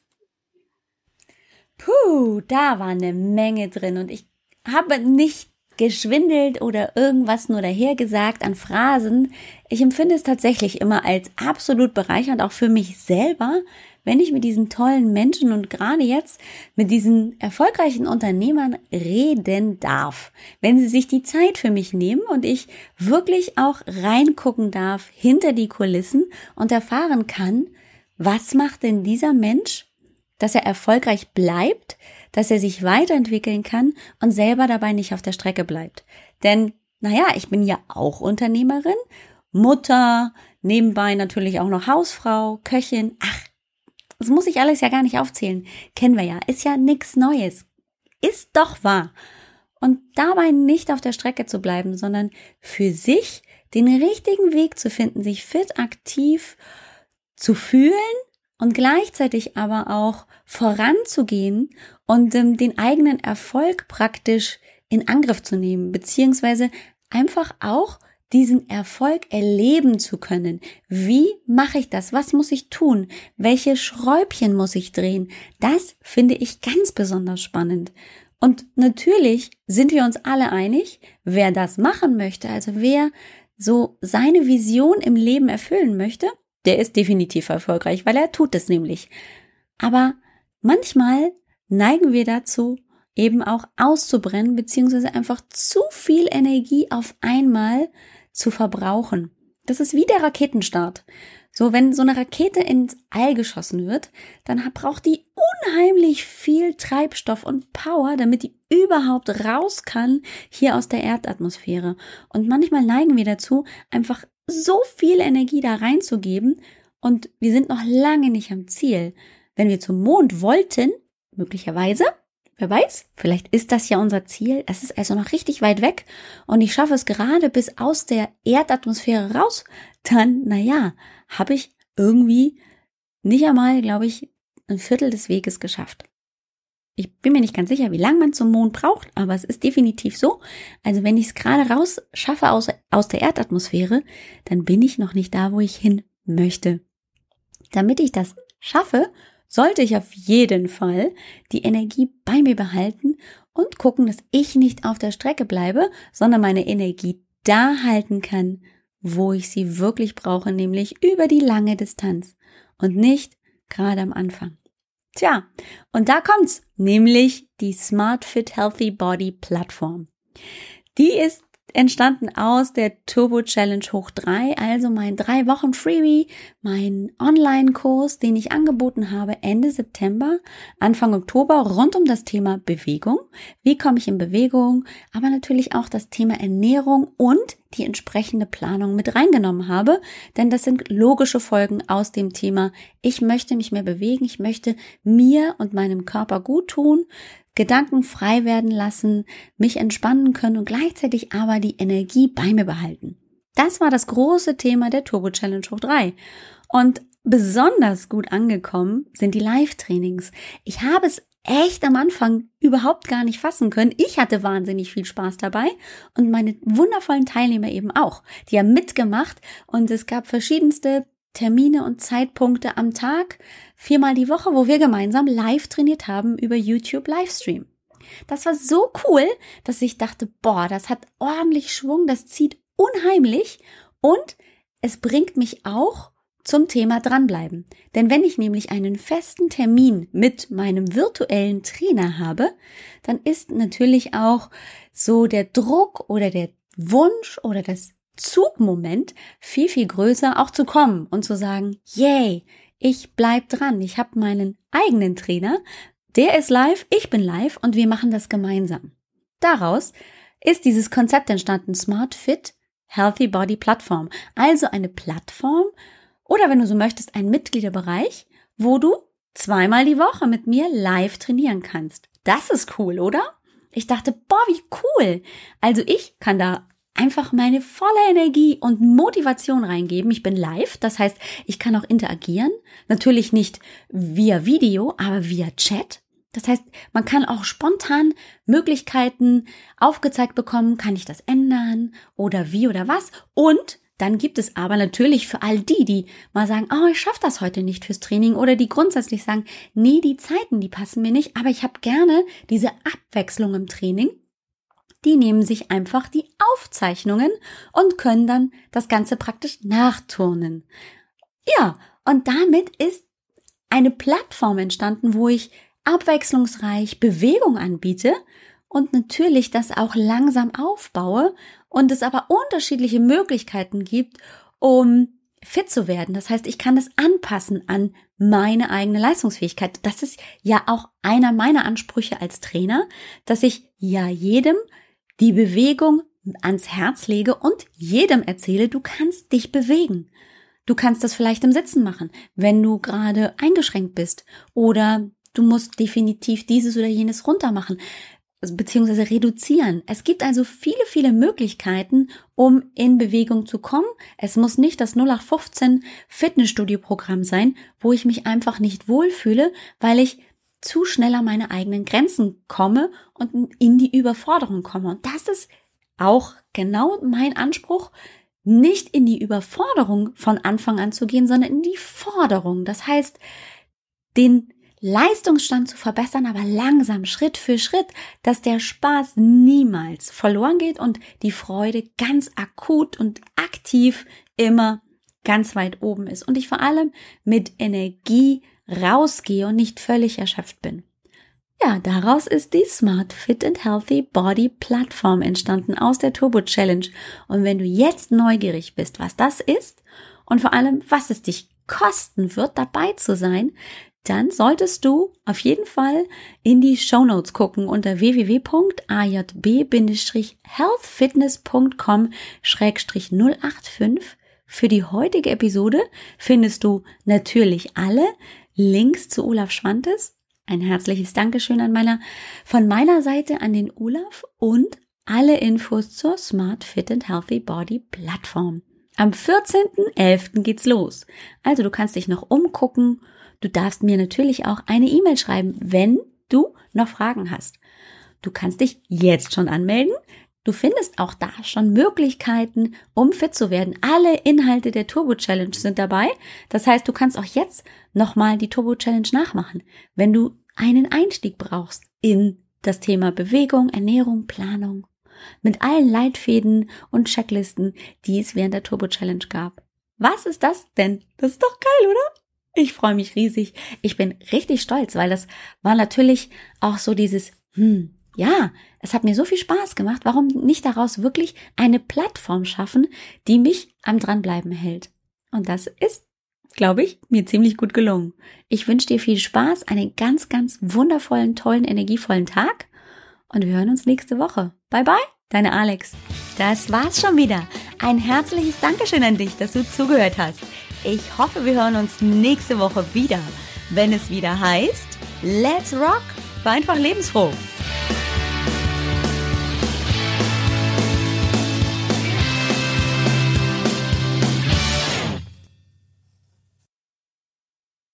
Speaker 1: Puh, da war eine Menge drin und ich habe nicht geschwindelt oder irgendwas nur dahergesagt an Phrasen. Ich empfinde es tatsächlich immer als absolut bereichernd, auch für mich selber, wenn ich mit diesen tollen Menschen und gerade jetzt mit diesen erfolgreichen Unternehmern reden darf. Wenn sie sich die Zeit für mich nehmen und ich wirklich auch reingucken darf hinter die Kulissen und erfahren kann, was macht denn dieser Mensch dass er erfolgreich bleibt, dass er sich weiterentwickeln kann und selber dabei nicht auf der Strecke bleibt. Denn, naja, ich bin ja auch Unternehmerin Mutter, nebenbei natürlich auch noch Hausfrau, Köchin. Ach, das muss ich alles ja gar nicht aufzählen. Kennen wir ja. Ist ja nichts Neues. Ist doch wahr. Und dabei nicht auf der Strecke zu bleiben, sondern für sich den richtigen Weg zu finden, sich fit, aktiv zu fühlen und gleichzeitig aber auch voranzugehen und ähm, den eigenen Erfolg praktisch in Angriff zu nehmen, beziehungsweise einfach auch diesen Erfolg erleben zu können. Wie mache ich das? Was muss ich tun? Welche Schräubchen muss ich drehen? Das finde ich ganz besonders spannend. Und natürlich sind wir uns alle einig, wer das machen möchte, also wer so seine Vision im Leben erfüllen möchte, der ist definitiv erfolgreich, weil er tut es nämlich. Aber manchmal neigen wir dazu, eben auch auszubrennen, beziehungsweise einfach zu viel Energie auf einmal zu verbrauchen. Das ist wie der Raketenstart. So, wenn so eine Rakete ins All geschossen wird, dann braucht die unheimlich viel Treibstoff und Power, damit die überhaupt raus kann hier aus der Erdatmosphäre. Und manchmal neigen wir dazu, einfach so viel Energie da reinzugeben und wir sind noch lange nicht am Ziel. Wenn wir zum Mond wollten, möglicherweise, wer weiß, vielleicht ist das ja unser Ziel, es ist also noch richtig weit weg und ich schaffe es gerade bis aus der Erdatmosphäre raus, dann, naja, habe ich irgendwie nicht einmal, glaube ich, ein Viertel des Weges geschafft. Ich bin mir nicht ganz sicher, wie lange man zum Mond braucht, aber es ist definitiv so. Also wenn ich es gerade raus schaffe aus, aus der Erdatmosphäre, dann bin ich noch nicht da, wo ich hin möchte. Damit ich das schaffe, sollte ich auf jeden Fall die Energie bei mir behalten und gucken, dass ich nicht auf der Strecke bleibe, sondern meine Energie da halten kann, wo ich sie wirklich brauche, nämlich über die lange Distanz und nicht gerade am Anfang. Tja, und da kommt's, nämlich die Smart Fit Healthy Body Plattform. Die ist entstanden aus der Turbo Challenge hoch drei, also mein drei Wochen Freebie, mein Online-Kurs, den ich angeboten habe Ende September, Anfang Oktober rund um das Thema Bewegung. Wie komme ich in Bewegung? Aber natürlich auch das Thema Ernährung und die entsprechende Planung mit reingenommen habe, denn das sind logische Folgen aus dem Thema, ich möchte mich mehr bewegen, ich möchte mir und meinem Körper gut tun, Gedanken frei werden lassen, mich entspannen können und gleichzeitig aber die Energie bei mir behalten. Das war das große Thema der Turbo Challenge hoch 3. Und besonders gut angekommen sind die Live-Trainings. Ich habe es echt am Anfang überhaupt gar nicht fassen können. Ich hatte wahnsinnig viel Spaß dabei und meine wundervollen Teilnehmer eben auch. Die haben mitgemacht und es gab verschiedenste Termine und Zeitpunkte am Tag, viermal die Woche, wo wir gemeinsam live trainiert haben über YouTube Livestream. Das war so cool, dass ich dachte, boah, das hat ordentlich Schwung, das zieht unheimlich und es bringt mich auch zum Thema dranbleiben. Denn wenn ich nämlich einen festen Termin mit meinem virtuellen Trainer habe, dann ist natürlich auch so der Druck oder der Wunsch oder das Zugmoment viel, viel größer auch zu kommen und zu sagen, yay, ich bleib dran, ich habe meinen eigenen Trainer, der ist live, ich bin live und wir machen das gemeinsam. Daraus ist dieses Konzept entstanden, Smart Fit Healthy Body Plattform. Also eine Plattform oder wenn du so möchtest, ein Mitgliederbereich, wo du zweimal die Woche mit mir live trainieren kannst. Das ist cool, oder? Ich dachte, boah, wie cool. Also ich kann da einfach meine volle Energie und Motivation reingeben. Ich bin live, das heißt, ich kann auch interagieren. Natürlich nicht via Video, aber via Chat. Das heißt, man kann auch spontan Möglichkeiten aufgezeigt bekommen, kann ich das ändern oder wie oder was. Und dann gibt es aber natürlich für all die, die mal sagen, oh, ich schaffe das heute nicht fürs Training oder die grundsätzlich sagen, nee, die Zeiten, die passen mir nicht, aber ich habe gerne diese Abwechslung im Training die nehmen sich einfach die Aufzeichnungen und können dann das Ganze praktisch nachturnen. Ja, und damit ist eine Plattform entstanden, wo ich abwechslungsreich Bewegung anbiete und natürlich das auch langsam aufbaue und es aber unterschiedliche Möglichkeiten gibt, um fit zu werden. Das heißt, ich kann es anpassen an meine eigene Leistungsfähigkeit. Das ist ja auch einer meiner Ansprüche als Trainer, dass ich ja jedem die Bewegung ans Herz lege und jedem erzähle, du kannst dich bewegen. Du kannst das vielleicht im Sitzen machen, wenn du gerade eingeschränkt bist oder du musst definitiv dieses oder jenes runter machen beziehungsweise reduzieren. Es gibt also viele, viele Möglichkeiten, um in Bewegung zu kommen. Es muss nicht das 0815 Fitnessstudio-Programm sein, wo ich mich einfach nicht wohlfühle, weil ich zu schnell an meine eigenen Grenzen komme und in die Überforderung komme. Und das ist auch genau mein Anspruch, nicht in die Überforderung von Anfang an zu gehen, sondern in die Forderung. Das heißt, den Leistungsstand zu verbessern, aber langsam, Schritt für Schritt, dass der Spaß niemals verloren geht und die Freude ganz akut und aktiv immer ganz weit oben ist und ich vor allem mit Energie rausgehe und nicht völlig erschöpft bin. Ja, daraus ist die Smart Fit and Healthy Body Plattform entstanden aus der Turbo Challenge. Und wenn du jetzt neugierig bist, was das ist und vor allem, was es dich kosten wird, dabei zu sein, dann solltest du auf jeden Fall in die Show Notes gucken unter www.ajb-healthfitness.com-085. Für die heutige Episode findest du natürlich alle Links zu Olaf Schwantes ein herzliches Dankeschön an meiner, von meiner Seite an den Olaf und alle Infos zur Smart Fit and Healthy Body Plattform. Am 14.11. geht's los. Also du kannst dich noch umgucken. Du darfst mir natürlich auch eine E-Mail schreiben, wenn du noch Fragen hast. Du kannst dich jetzt schon anmelden. Du findest auch da schon Möglichkeiten, um fit zu werden. Alle Inhalte der Turbo Challenge sind dabei. Das heißt, du kannst auch jetzt nochmal die Turbo Challenge nachmachen, wenn du einen Einstieg brauchst in das Thema Bewegung, Ernährung, Planung. Mit allen Leitfäden und Checklisten, die es während der Turbo Challenge gab. Was ist das denn? Das ist doch geil, oder? Ich freue mich riesig. Ich bin richtig stolz, weil das war natürlich auch so dieses, hm, ja, es hat mir so viel Spaß gemacht. Warum nicht daraus wirklich eine Plattform schaffen, die mich am dranbleiben hält? Und das ist, glaube ich, mir ziemlich gut gelungen. Ich wünsche dir viel Spaß, einen ganz, ganz wundervollen, tollen, energievollen Tag und wir hören uns nächste Woche. Bye bye, deine Alex. Das war's schon wieder. Ein herzliches Dankeschön an dich, dass du zugehört hast. Ich hoffe, wir hören uns nächste Woche wieder, wenn es wieder heißt, Let's Rock, war einfach lebensfroh.